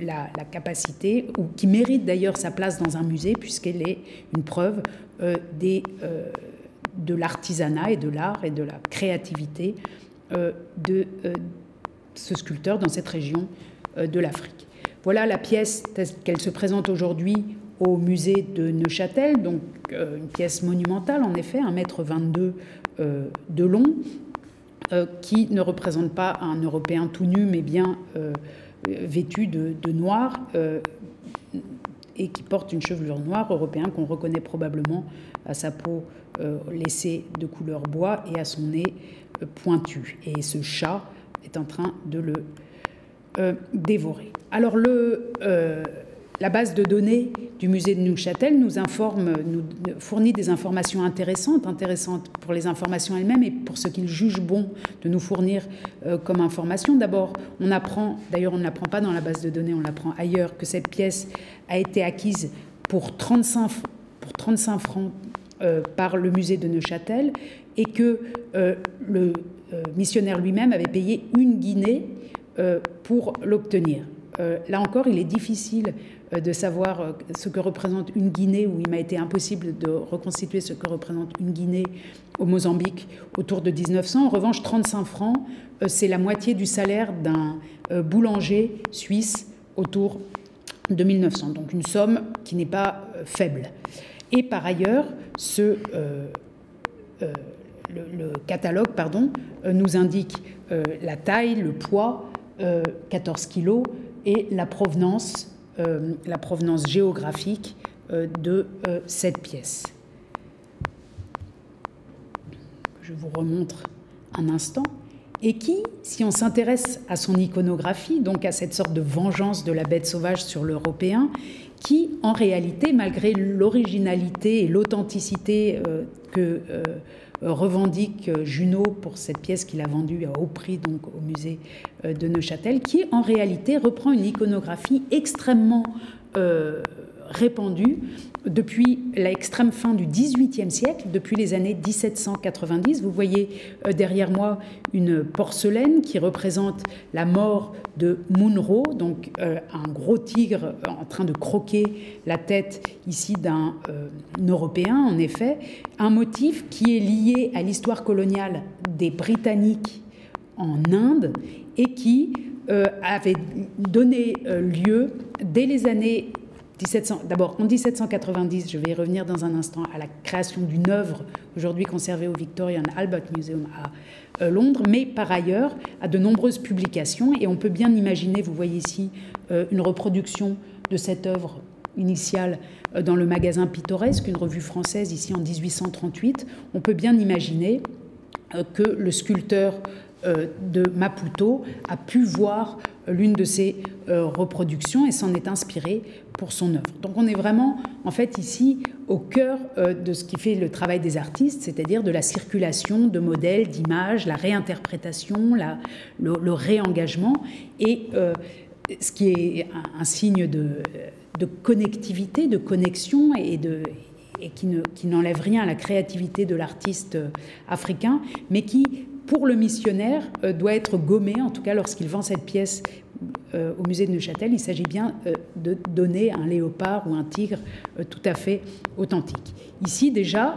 la, capacité, ou qui mérite d'ailleurs sa place dans un musée, puisqu'elle est une preuve euh, de l'artisanat et de l'art et de la créativité de ce sculpteur dans cette région de l'Afrique. Voilà la pièce qu'elle se présente aujourd'hui au musée de Neuchâtel, donc une pièce monumentale en effet, 1m22 euh, de long, euh, qui ne représente pas un Européen tout nu, mais bien vêtu de, noir et qui porte une chevelure noire européen qu'on reconnaît probablement à sa peau laissée de couleur bois et à son nez pointu. Et ce chat est en train de le dévorer. Alors le la base de données du musée de Neuchâtel nous informe, nous fournit des informations intéressantes, intéressantes pour les informations elles-mêmes et pour ce qu'il juge bon de nous fournir euh, comme information. D'abord, on apprend, d'ailleurs on ne l'apprend pas dans la base de données, on l'apprend ailleurs, que cette pièce a été acquise pour 35, pour 35 francs euh, par le musée de Neuchâtel et que euh, le missionnaire lui-même avait payé une guinée pour l'obtenir. là encore, il est difficile de savoir euh, ce que représente une Guinée, où il m'a été impossible de reconstituer ce que représente une Guinée au Mozambique autour de 1900. En revanche, 35 francs, euh, c'est la moitié du salaire d'un boulanger suisse autour de 1900. Donc une somme qui n'est pas faible. Et par ailleurs, ce, le, catalogue pardon, nous indique la taille, le poids, 14 kilos, et la provenance la provenance géographique de cette pièce. Je vous remontre un instant et qui, si on s'intéresse à son iconographie, donc à cette sorte de vengeance de la bête sauvage sur l'Européen, qui en réalité, malgré l'originalité et l'authenticité euh, euh, revendique Junot pour cette pièce qu'il a vendue à haut prix donc au musée euh, de Neuchâtel, qui en réalité reprend une iconographie extrêmement répandue depuis l'extrême fin du XVIIIe siècle, depuis les années 1790. Vous voyez euh, derrière moi une porcelaine qui représente la mort de Munro, donc euh, un gros tigre en train de croquer la tête ici d'un euh, Européen, en effet. Un motif qui est lié à l'histoire coloniale des Britanniques en Inde et qui avait donné lieu dès les années D'abord, en 1790, je vais y revenir dans un instant, à la création d'une œuvre aujourd'hui conservée au Victorian Albert Museum à euh, Londres, mais par ailleurs à de nombreuses publications. Et on peut bien imaginer, vous voyez ici euh, une reproduction de cette œuvre initiale euh, dans le magasin Pittoresque, une revue française ici en 1838. On peut bien imaginer que le sculpteur de Maputo a pu voir l'une de ces reproductions et s'en est inspiré pour son œuvre. Donc on est vraiment, en fait, ici au cœur euh, de ce qui fait le travail des artistes, c'est-à-dire de la circulation de modèles, d'images, la réinterprétation, le, réengagement, et euh, ce qui est un, signe de, connectivité, de connexion et de et qui n'enlève rien à la créativité de l'artiste euh, africain, mais qui, pour le missionnaire, doit être gommé, en tout cas lorsqu'il vend cette pièce euh, au musée de Neuchâtel, il s'agit bien euh, de donner un léopard ou un tigre euh, tout à fait authentique. Ici déjà,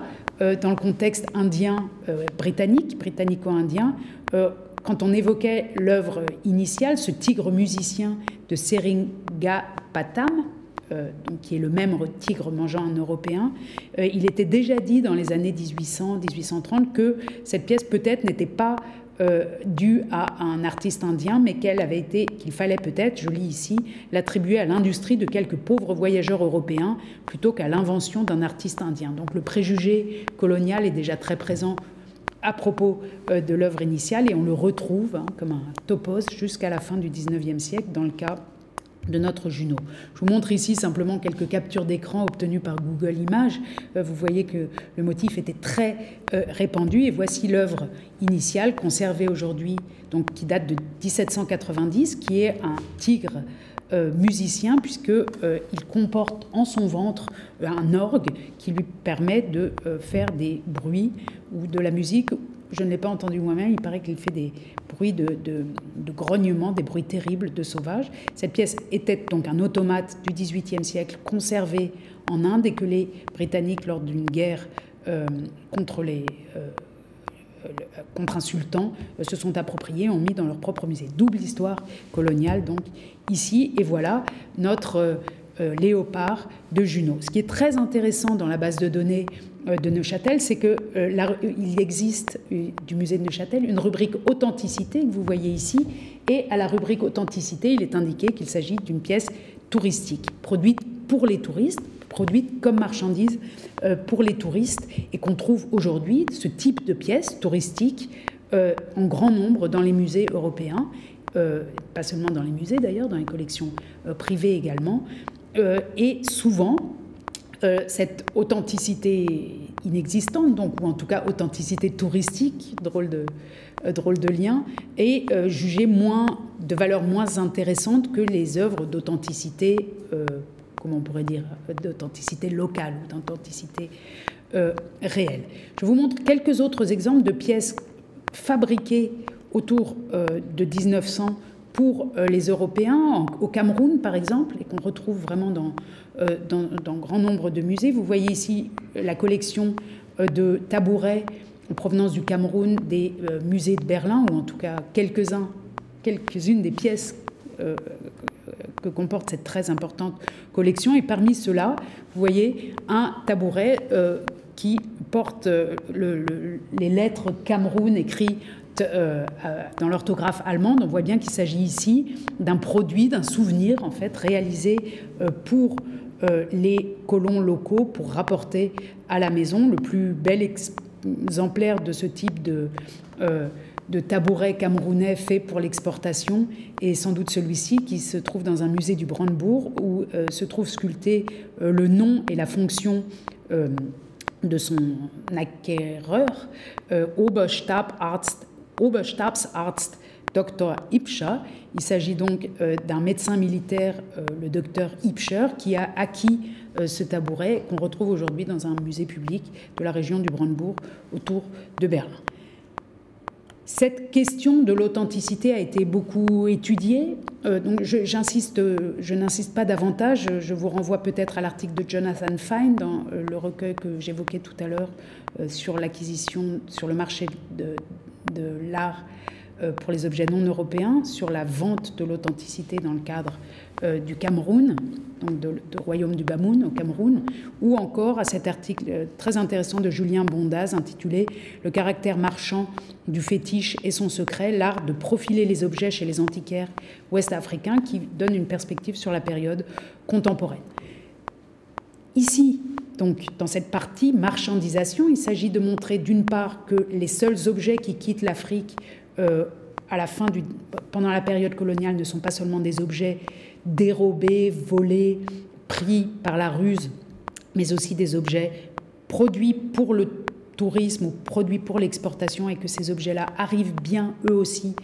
dans le contexte indien britannique, britannico-indien, quand on évoquait l'œuvre initiale, ce tigre musicien de Seringapatam, donc qui est le même tigre mangeant un Européen, il était déjà dit dans les années 1800-1830 que cette pièce peut-être n'était pas euh, dû à un artiste indien, mais qu'elle avait été, qu'il fallait peut-être, je lis ici, l'attribuer à l'industrie de quelques pauvres voyageurs européens plutôt qu'à l'invention d'un artiste indien. Donc le préjugé colonial est déjà très présent à propos euh, de l'œuvre initiale et on le retrouve hein, comme un topos jusqu'à la fin du XIXe siècle dans le cas de notre Juno. Je vous montre ici simplement quelques captures d'écran obtenues par Google Images. Euh, vous voyez que le motif était très euh, répandu et voici l'œuvre initiale conservée aujourd'hui, donc qui date de 1790, qui est un tigre euh, musicien puisqu'il comporte en son ventre un orgue qui lui permet de faire des bruits ou de la musique je ne l'ai pas entendu moi-même, il paraît qu'il fait des bruits de, grognement, des bruits terribles de sauvages. Cette pièce était donc un automate du XVIIIe siècle conservé en Inde et que les Britanniques, lors d'une guerre euh, contre les... Euh, contre un sultan, euh, se sont appropriés, ont mis dans leur propre musée. Double histoire coloniale, donc, ici. Et voilà notre léopard de Juno. Ce qui est très intéressant dans la base de données euh, de Neuchâtel, c'est qu'il euh, existe euh, du musée de Neuchâtel une rubrique authenticité que vous voyez ici, et à la rubrique authenticité, il est indiqué qu'il s'agit d'une pièce touristique, produite pour les touristes, produite comme marchandise pour les touristes, et qu'on trouve aujourd'hui ce type de pièces touristiques en grand nombre dans les musées européens, pas seulement dans les musées d'ailleurs, dans les collections privées également, et souvent euh, cette authenticité inexistante, donc, ou en tout cas authenticité touristique, drôle de, euh, drôle de lien, est euh, jugée moins, de valeur moins intéressante que les œuvres d'authenticité, comment on pourrait dire, d'authenticité locale ou d'authenticité réelle. Je vous montre quelques autres exemples de pièces fabriquées autour de 1900 pour les Européens, au Cameroun par exemple, et qu'on retrouve vraiment dans, euh, dans, grand nombre de musées. Vous voyez ici la collection euh, de tabourets en provenance du Cameroun des euh, musées de Berlin, ou en tout cas quelques-uns, quelques-unes des pièces que comporte cette très importante collection. Et parmi ceux-là, vous voyez un tabouret qui portent les lettres Cameroun écrites dans l'orthographe allemande. On voit bien qu'il s'agit ici d'un produit, d'un souvenir en fait réalisé pour les colons locaux pour rapporter à la maison le plus bel exemplaire de ce type de tabourets camerounais faits pour l'exportation et sans doute celui-ci qui se trouve dans un musée du Brandebourg où euh, se trouve sculpté euh, le nom et la fonction euh, de son acquéreur, Oberstabsarzt, Oberstabsarzt Dr. Ipscher. Il s'agit donc d'un médecin militaire, le docteur Ipscher, qui a acquis ce tabouret qu'on retrouve aujourd'hui dans un musée public de la région du Brandebourg autour de Berlin. Cette question de l'authenticité a été beaucoup étudiée. Euh, donc j'insiste, je, n'insiste pas davantage. Je vous renvoie peut-être à l'article de Jonathan Fine dans euh, le recueil que j'évoquais tout à l'heure euh, sur l'acquisition, sur le marché de l'art pour les objets non européens, sur la vente de l'authenticité dans le cadre euh, du Cameroun, donc de, royaume du Bamoun au Cameroun, ou encore à cet article euh, très intéressant de Julien Bondaz intitulé Le caractère marchand du fétiche et son secret, l'art de profiler les objets chez les antiquaires ouest-africains, qui donne une perspective sur la période contemporaine. Ici, donc, dans cette partie marchandisation, il s'agit de montrer d'une part que les seuls objets qui quittent l'Afrique euh, pendant la période coloniale ne sont pas seulement des objets dérobés, volés, pris par la ruse, mais aussi des objets produits pour le tourisme ou produits pour l'exportation et que ces objets-là arrivent bien eux aussi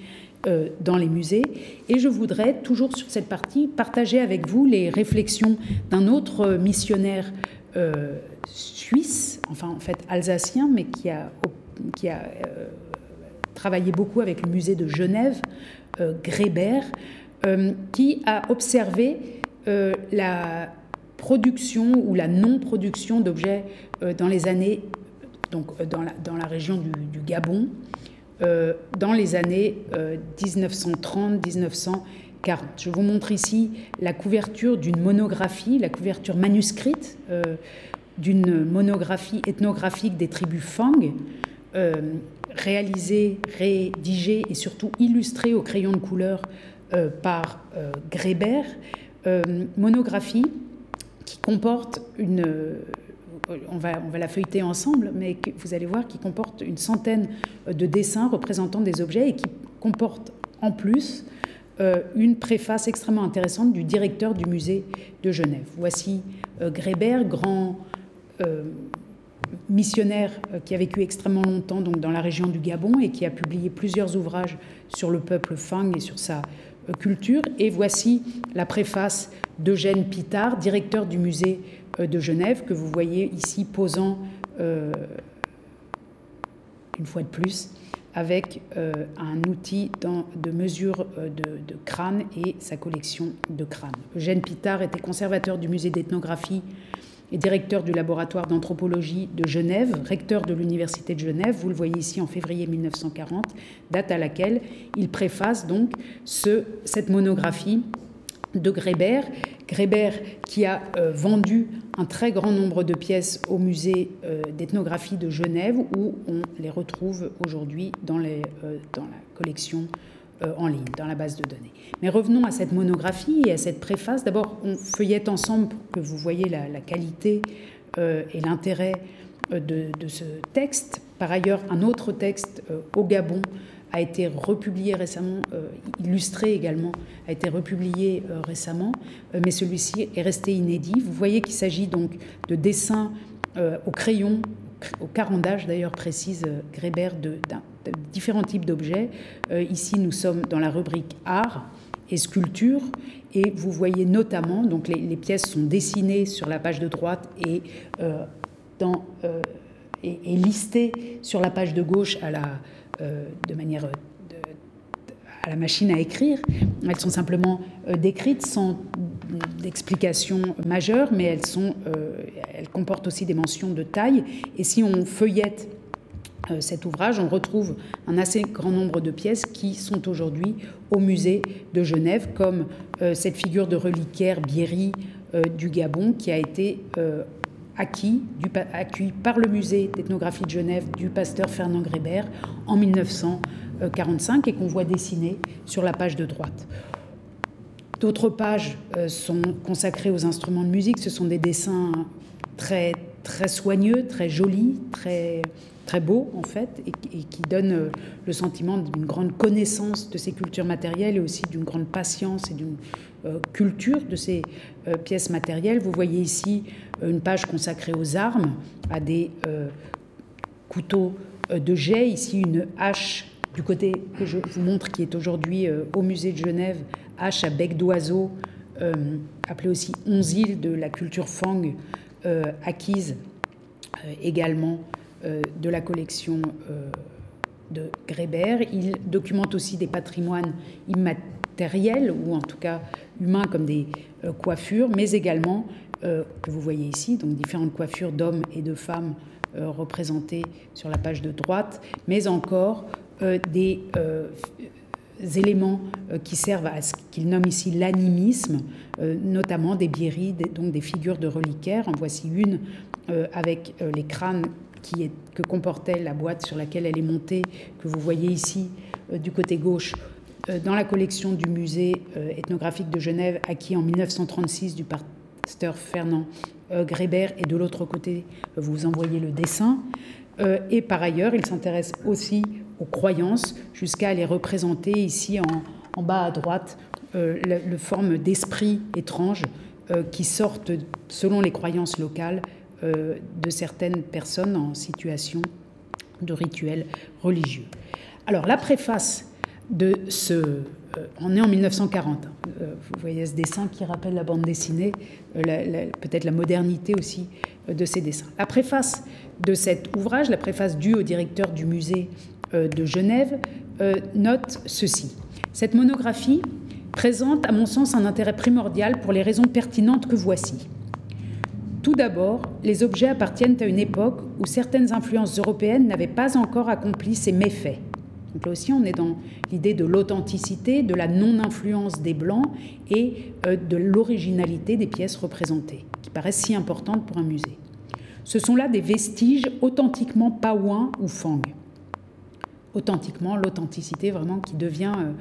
euh, dans les musées. Et je voudrais, toujours sur cette partie, partager avec vous les réflexions d'un autre missionnaire euh, suisse, enfin en fait alsacien, mais qui a, a euh, travaillé beaucoup avec le musée de Genève, Grébert, euh, qui a observé euh, la production ou la non-production d'objets euh, dans les années, donc dans la, dans la région du, Gabon, dans les années 1930-1940. Je vous montre ici la couverture d'une monographie, la couverture manuscrite d'une monographie ethnographique des tribus Fang, réalisée, rédigée et surtout illustrée au crayon de couleur euh, par euh, euh, monographie qui comporte une on va, on va, la feuilleter ensemble, mais vous allez voir qui comporte une centaine de dessins représentant des objets et qui comporte en plus une préface extrêmement intéressante du directeur du musée de Genève. Voici Grébert, grand missionnaire qui a vécu extrêmement longtemps dans la région du Gabon et qui a publié plusieurs ouvrages sur le peuple Fang et sur sa culture. Et voici la préface d'Eugène Pitard, directeur du musée euh, de Genève, que vous voyez ici posant euh, une fois de plus avec euh, un outil de mesure de, crâne et sa collection de crânes. Eugène Pitard était conservateur du musée d'ethnographie et directeur du laboratoire d'anthropologie de Genève, recteur de l'Université de Genève. Vous le voyez ici en février 1940, date à laquelle il préface donc ce, cette monographie de Grébert. Grébert qui a euh, vendu un très grand nombre de pièces au musée euh, d'ethnographie de Genève où on les retrouve aujourd'hui dans, euh, dans la collection en ligne, dans la base de données. Mais revenons à cette monographie et à cette préface. D'abord, on feuillette ensemble pour que vous voyez la, qualité et l'intérêt de, ce texte. Par ailleurs, un autre texte au Gabon a été republié récemment, illustré également, a été republié récemment, mais celui-ci est resté inédit. Vous voyez qu'il s'agit donc de dessins au crayon, au carandage d'ailleurs précise Grébert, d'un différents types d'objets. Euh, ici, nous sommes dans la rubrique art et sculpture, et vous voyez notamment, donc les, pièces sont dessinées sur la page de droite euh, euh, et, listées sur la page de gauche à la, de manière à la machine à écrire. Elles sont simplement décrites sans d'explication majeure, mais elles, sont, elles comportent aussi des mentions de taille. Et si on feuillette euh, cet ouvrage, on retrouve un assez grand nombre de pièces qui sont aujourd'hui au musée de Genève, comme euh, cette figure de reliquaire Bierry euh, du Gabon qui a été acquis, par le musée d'ethnographie de Genève du pasteur Fernand Grébert en 1945 et qu'on voit dessiner sur la page de droite. D'autres pages euh, sont consacrées aux instruments de musique. Ce sont des dessins très, très soigneux, très jolis, très, très beaux en fait, et, qui donnent euh, le sentiment d'une grande connaissance de ces cultures matérielles et aussi d'une grande patience et d'une euh, culture de ces pièces matérielles. Vous voyez ici une page consacrée aux armes, à des couteaux de jet, ici une hache du côté que je vous montre qui est aujourd'hui au musée de Genève hache à bec d'oiseau, euh, appelée aussi onze de la culture Fang, euh, acquise euh, également de la collection de Grébert. Il documente aussi des patrimoines immatériels, ou en tout cas humains, comme des coiffures, mais également, que vous voyez ici, donc différentes coiffures d'hommes et de femmes représentées sur la page de droite, mais encore des éléments euh, qui servent à ce qu'il nomme ici l'animisme, euh, notamment des biéries, donc des figures de reliquaires. En voici une euh, avec les crânes que comportait la boîte sur laquelle elle est montée, que vous voyez ici du côté gauche, dans la collection du musée ethnographique de Genève, acquis en 1936 du pasteur Fernand Grébert, et de l'autre côté, vous envoyez le dessin. Et par ailleurs, il s'intéresse aussi aux croyances jusqu'à les représenter ici en, bas à droite, euh, le, forme d'esprits étranges euh, qui sortent, selon les croyances locales, euh, de certaines personnes en situation de rituel religieux. Alors la préface de ce... on est en 1940. Hein. vous voyez ce dessin qui rappelle la bande dessinée, peut-être la modernité aussi de ces dessins. La préface de cet ouvrage, la préface due au directeur du musée euh, de Genève euh, note ceci. Cette monographie présente, à mon sens, un intérêt primordial pour les raisons pertinentes que voici. Tout d'abord, les objets appartiennent à une époque où certaines influences européennes n'avaient pas encore accompli ces méfaits. Donc là aussi, on est dans l'idée de l'authenticité, de la non-influence des Blancs et euh, de l'originalité des pièces représentées, qui paraissent si importantes pour un musée. Ce sont là des vestiges authentiquement paouins ou fang authentiquement, l'authenticité vraiment qui devient euh,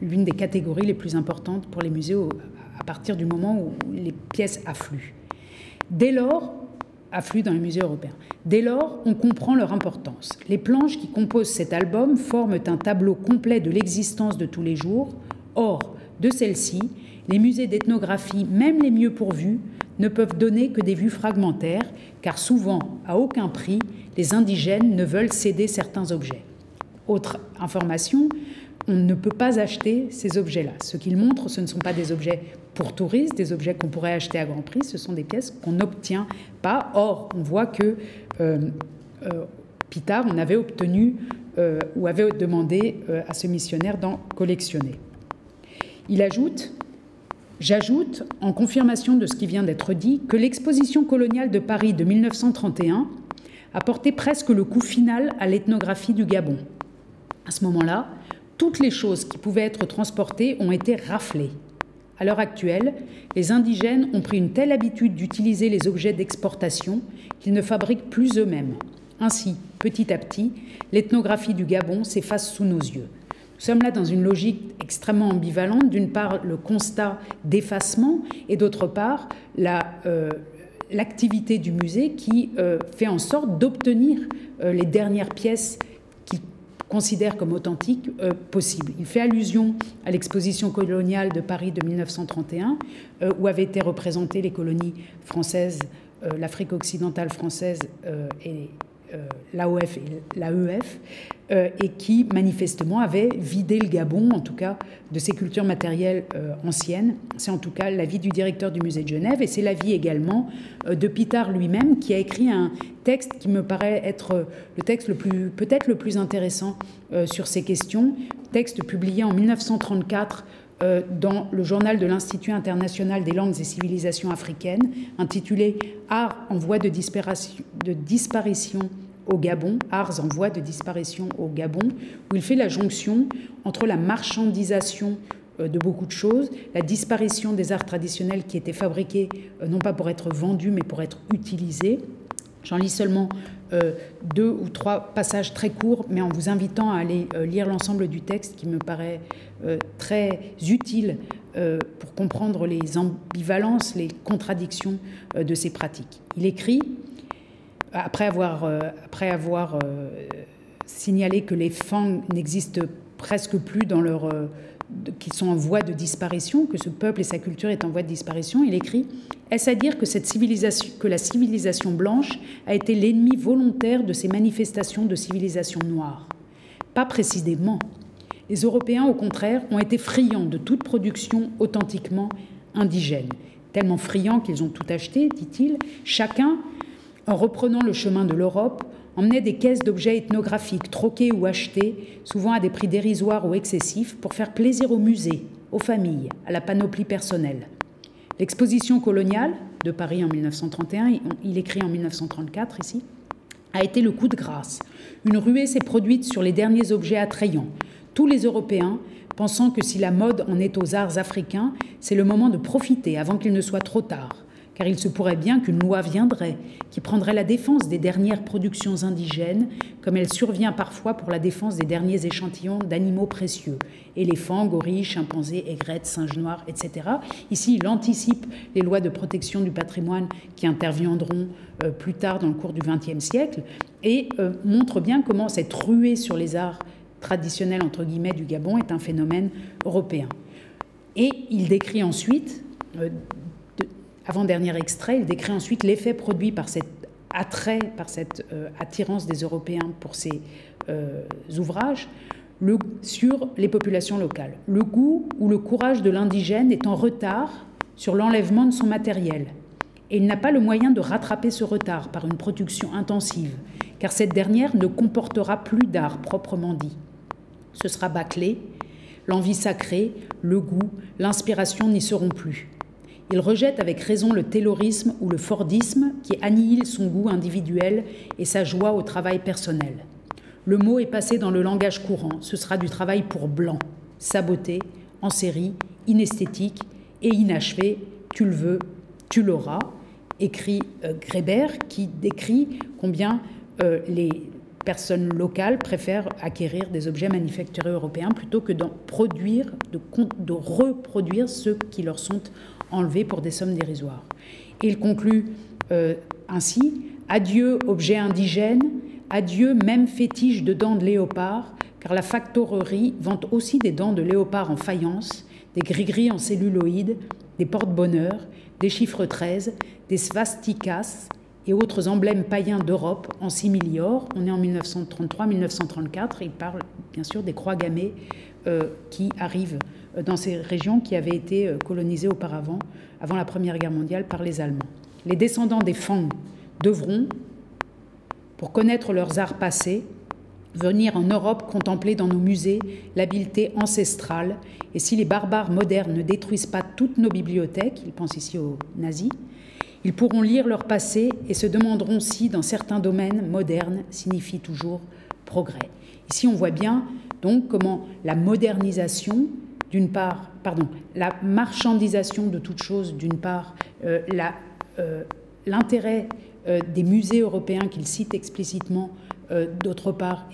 l'une des catégories les plus importantes pour les musées à partir du moment où les pièces affluent. Dès lors, affluent dans les musées européens. Dès lors, on comprend leur importance. Les planches qui composent cet album forment un tableau complet de l'existence de tous les jours. Or, de celles-ci, les musées d'ethnographie, même les mieux pourvus, ne peuvent donner que des vues fragmentaires, car souvent, à aucun prix, les indigènes ne veulent céder certains objets. Autre information, on ne peut pas acheter ces objets-là. Ce qu'ils montrent, ce ne sont pas des objets pour touristes, des objets qu'on pourrait acheter à grand prix, ce sont des pièces qu'on n'obtient pas. Or, on voit que euh, euh Pitard, on avait obtenu euh, ou avait demandé à ce missionnaire d'en collectionner. Il ajoute J'ajoute, en confirmation de ce qui vient d'être dit, que l'exposition coloniale de Paris de 1931 a porté presque le coup final à l'ethnographie du Gabon. À ce moment-là, toutes les choses qui pouvaient être transportées ont été raflées. À l'heure actuelle, les indigènes ont pris une telle habitude d'utiliser les objets d'exportation qu'ils ne fabriquent plus eux-mêmes. Ainsi, petit à petit, l'ethnographie du Gabon s'efface sous nos yeux. Nous sommes là dans une logique extrêmement ambivalente. D'une part, le constat d'effacement et d'autre part, euh, l'activité du musée qui euh, fait en sorte d'obtenir euh, les dernières pièces considère comme authentique euh, possible. Il fait allusion à l'exposition coloniale de Paris de 1931, euh, où avaient été représentées les colonies françaises, euh, l'Afrique occidentale française et l'AOF et l'AEF, euh, et qui manifestement avait vidé le Gabon, en tout cas, de ses cultures matérielles euh, anciennes. C'est en tout cas l'avis du directeur du musée de Genève et c'est l'avis également euh, de Pitard lui-même qui a écrit un texte qui me paraît être le texte le plus, peut-être le plus intéressant sur ces questions, texte publié en 1934 dans le journal de l'Institut international des langues et civilisations africaines, intitulé Art en voie de disparition, au Gabon, Ars en voie de disparition au Gabon, où il fait la jonction entre la marchandisation de beaucoup de choses, la disparition des arts traditionnels qui étaient fabriqués non pas pour être vendus mais pour être utilisés. J'en lis seulement deux ou trois passages très courts, mais en vous invitant à aller lire l'ensemble du texte qui me paraît très utile pour comprendre les ambivalences, les contradictions de ces pratiques. Il écrit après avoir, euh, après avoir euh, signalé que les Fang n'existent presque plus dans leur. Qu'ils sont en voie de disparition, que ce peuple et sa culture est en voie de disparition, il écrit Est-ce à dire que, cette civilisation, que la civilisation blanche a été l'ennemi volontaire de ces manifestations de civilisation noire? Pas précisément. Les Européens, au contraire, ont été friands de toute production authentiquement indigène. Tellement friands qu'ils ont tout acheté, dit-il, chacun en reprenant le chemin de l'Europe, emmenait des caisses d'objets ethnographiques troqués ou achetés, souvent à des prix dérisoires ou excessifs, pour faire plaisir aux musées, aux familles, à la panoplie personnelle. L'exposition coloniale de Paris en 1931, il écrit en 1934 ici, a été le coup de grâce. Une ruée s'est produite sur les derniers objets attrayants. Tous les Européens, pensant que si la mode en est aux arts africains, c'est le moment de profiter avant qu'il ne soit trop tard car il se pourrait bien qu'une loi viendrait qui prendrait la défense des dernières productions indigènes, comme elle survient parfois pour la défense des derniers échantillons d'animaux précieux, éléphants, gorilles, chimpanzés, aigrettes, singes noirs, etc. Ici, il anticipe les lois de protection du patrimoine qui interviendront euh, plus tard dans le cours du XXe siècle et euh, montre bien comment cette ruée sur les arts traditionnels entre guillemets du Gabon est un phénomène européen. Et il décrit ensuite euh, avant-dernier extrait, il décrit ensuite l'effet produit par cet attrait, par cette euh, attirance des Européens pour ces euh, ouvrages sur les populations locales. Le goût ou le courage de l'indigène est en retard sur l'enlèvement de son matériel. Et il n'a pas le moyen de rattraper ce retard par une production intensive, car cette dernière ne comportera plus d'art proprement dit. Ce sera bâclé, l'envie sacrée, le goût, l'inspiration n'y seront plus. Il rejette avec raison le taylorisme ou le fordisme qui annihile son goût individuel et sa joie au travail personnel. Le mot est passé dans le langage courant, ce sera du travail pour blanc, saboté, en série, inesthétique et inachevé, tu le veux, tu l'auras, écrit euh, Gréber qui décrit combien euh, les personnes locales préfèrent acquérir des objets manufacturés européens plutôt que d'en produire, de, reproduire ceux qui leur sont enlevés pour des sommes dérisoires. il conclut euh, ainsi Adieu objets indigènes, adieu même fétiche de dents de léopard, car la factorerie vante aussi des dents de léopard en faïence, des gris-gris en celluloïde, des porte-bonheur, des chiffres 13, des svastikas et autres emblèmes païens d'Europe en simili-or. On est en 1933-1934 il parle bien sûr des croix gammées euh, qui arrivent dans ces régions qui avaient été euh, colonisées auparavant, avant la Première Guerre mondiale, par les Allemands. Les descendants des Fang devront, pour connaître leurs arts passés, venir en Europe contempler dans nos musées l'habileté ancestrale, et si les barbares modernes ne détruisent pas toutes nos bibliothèques, ils pensent ici aux nazis, ils pourront lire leur passé et se demanderont si, dans certains domaines modernes, signifie toujours progrès. Ici, on voit bien donc comment la modernisation d'une part, pardon, la marchandisation de toute chose, d'une part, euh, euh, l'intérêt euh, des musées européens qu'il cite explicitement, d'autre part,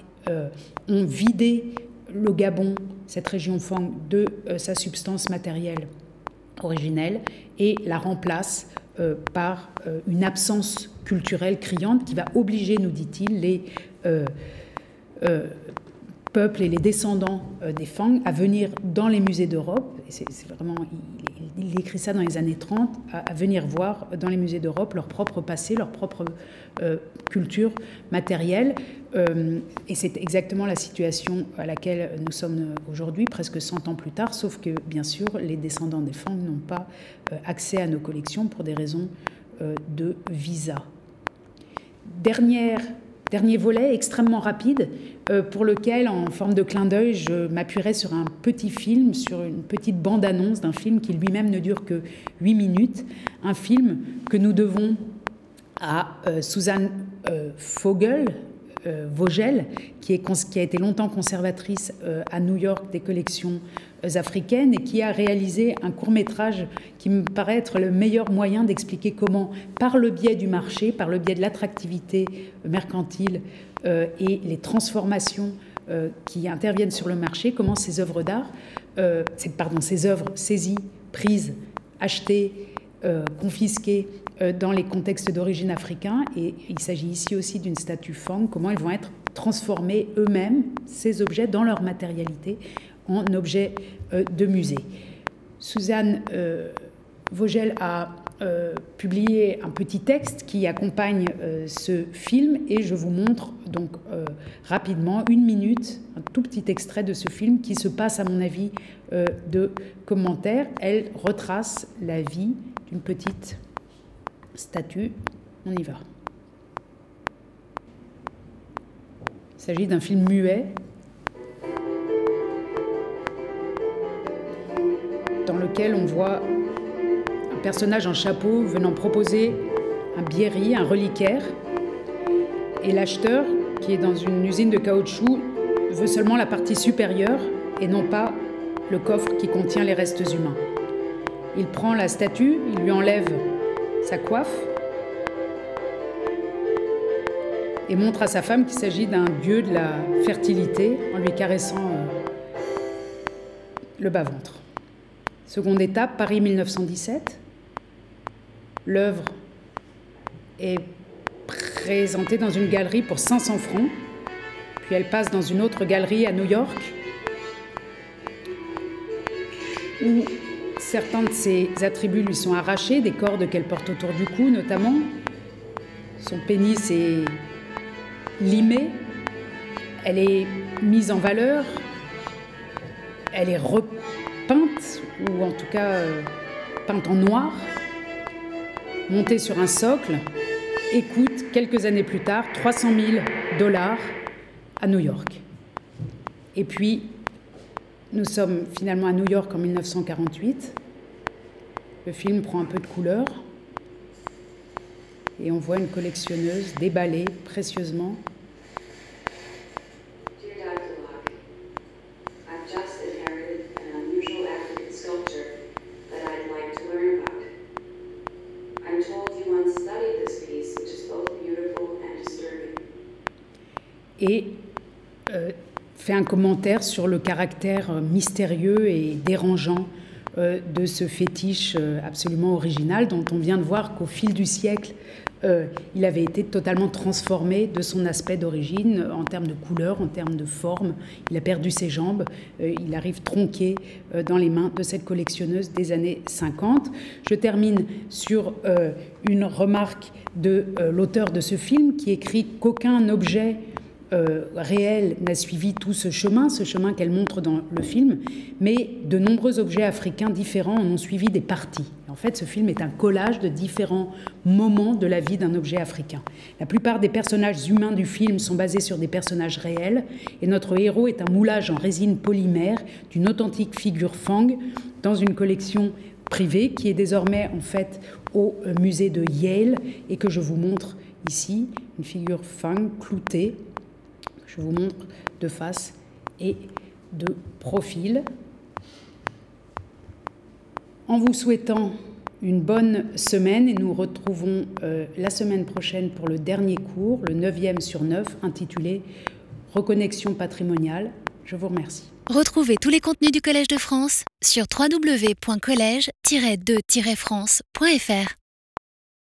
ont vidé le Gabon, cette région Fang, de sa substance matérielle originelle et la remplace par une absence culturelle criante qui va obliger, nous dit-il, les peuple et les descendants euh, des Fang à venir dans les musées d'Europe, c'est vraiment, il, écrit ça dans les années 30, à, venir voir dans les musées d'Europe leur propre passé, leur propre euh, culture matérielle. Euh, et c'est exactement la situation à laquelle nous sommes aujourd'hui, presque 100 ans plus tard, sauf que, bien sûr, les descendants des Fang n'ont pas accès à nos collections pour des raisons de visa. Dernière Dernier volet extrêmement rapide euh, pour lequel, en forme de clin d'œil, je m'appuierai sur un petit film, sur une petite bande-annonce d'un film qui lui-même ne dure que 8 minutes. Un film que nous devons à euh, Suzanne euh, Fogel, Vogel, qui, a été longtemps conservatrice à New York des collections africaines et qui a réalisé un court métrage qui me paraît être le meilleur moyen d'expliquer comment, par le biais du marché, par le biais de l'attractivité mercantile et les transformations qui interviennent sur le marché, comment ces œuvres d'art, pardon, ces œuvres saisies, prises, achetées, euh, confisquées euh, dans les contextes d'origine africain. Et il s'agit ici aussi d'une statue Fang, comment ils vont être transformés eux-mêmes, ces objets, dans leur matérialité, en objets euh, de musée. Suzanne Vogel a publié un petit texte qui accompagne ce film et je vous montre donc rapidement une minute, un tout petit extrait de ce film qui se passe à mon avis de commentaires. Elle retrace la vie d'une petite statue. On y va. Il s'agit d'un film muet dans lequel on voit un personnage en chapeau venant proposer un biéri, un reliquaire, et l'acheteur, qui est dans une usine de caoutchouc, veut seulement la partie supérieure et non pas le coffre qui contient les restes humains. Il prend la statue, il lui enlève sa coiffe et montre à sa femme qu'il s'agit d'un dieu de la fertilité en lui caressant euh, le bas-ventre. Seconde étape, Paris 1917. L'œuvre est présentée dans une galerie pour 500 francs, puis elle passe dans une autre galerie à New York, Certains de ses attributs lui sont arrachés, des cordes qu'elle porte autour du cou notamment. Son pénis est limé, elle est mise en valeur, elle est repeinte, ou en tout cas euh, peinte en noir, montée sur un socle, et coûte quelques années plus tard 300 000 dollars à New York. Et puis, nous sommes finalement à New York en 1948. Le film prend un peu de couleur et on voit une collectionneuse déballer précieusement fait un commentaire sur le caractère mystérieux et dérangeant euh, de ce fétiche euh, absolument original dont on vient de voir qu'au fil du siècle, euh, il avait été totalement transformé de son aspect d'origine en termes de couleur, en termes de forme. Il a perdu ses jambes, il arrive tronqué dans les mains de cette collectionneuse des années 50. Je termine sur une remarque de l'auteur de ce film qui écrit qu'aucun objet euh, réel n'a suivi tout ce chemin, ce chemin qu'elle montre dans le film, mais de nombreux objets africains différents en ont suivi des parties. En fait, ce film est un collage de différents moments de la vie d'un objet africain. La plupart des personnages humains du film sont basés sur des personnages réels, et notre héros est un moulage en résine polymère d'une authentique figure Fang dans une collection privée qui est désormais en fait au euh, musée de Yale et que je vous montre ici, une figure Fang cloutée je vous montre de face et de profil. En vous souhaitant une bonne semaine et nous retrouvons euh, la semaine prochaine pour le dernier cours, le 9e sur 9, intitulé Reconnexion patrimoniale. Je vous remercie. Retrouvez tous les contenus du Collège de France sur www.colège-2-france.fr.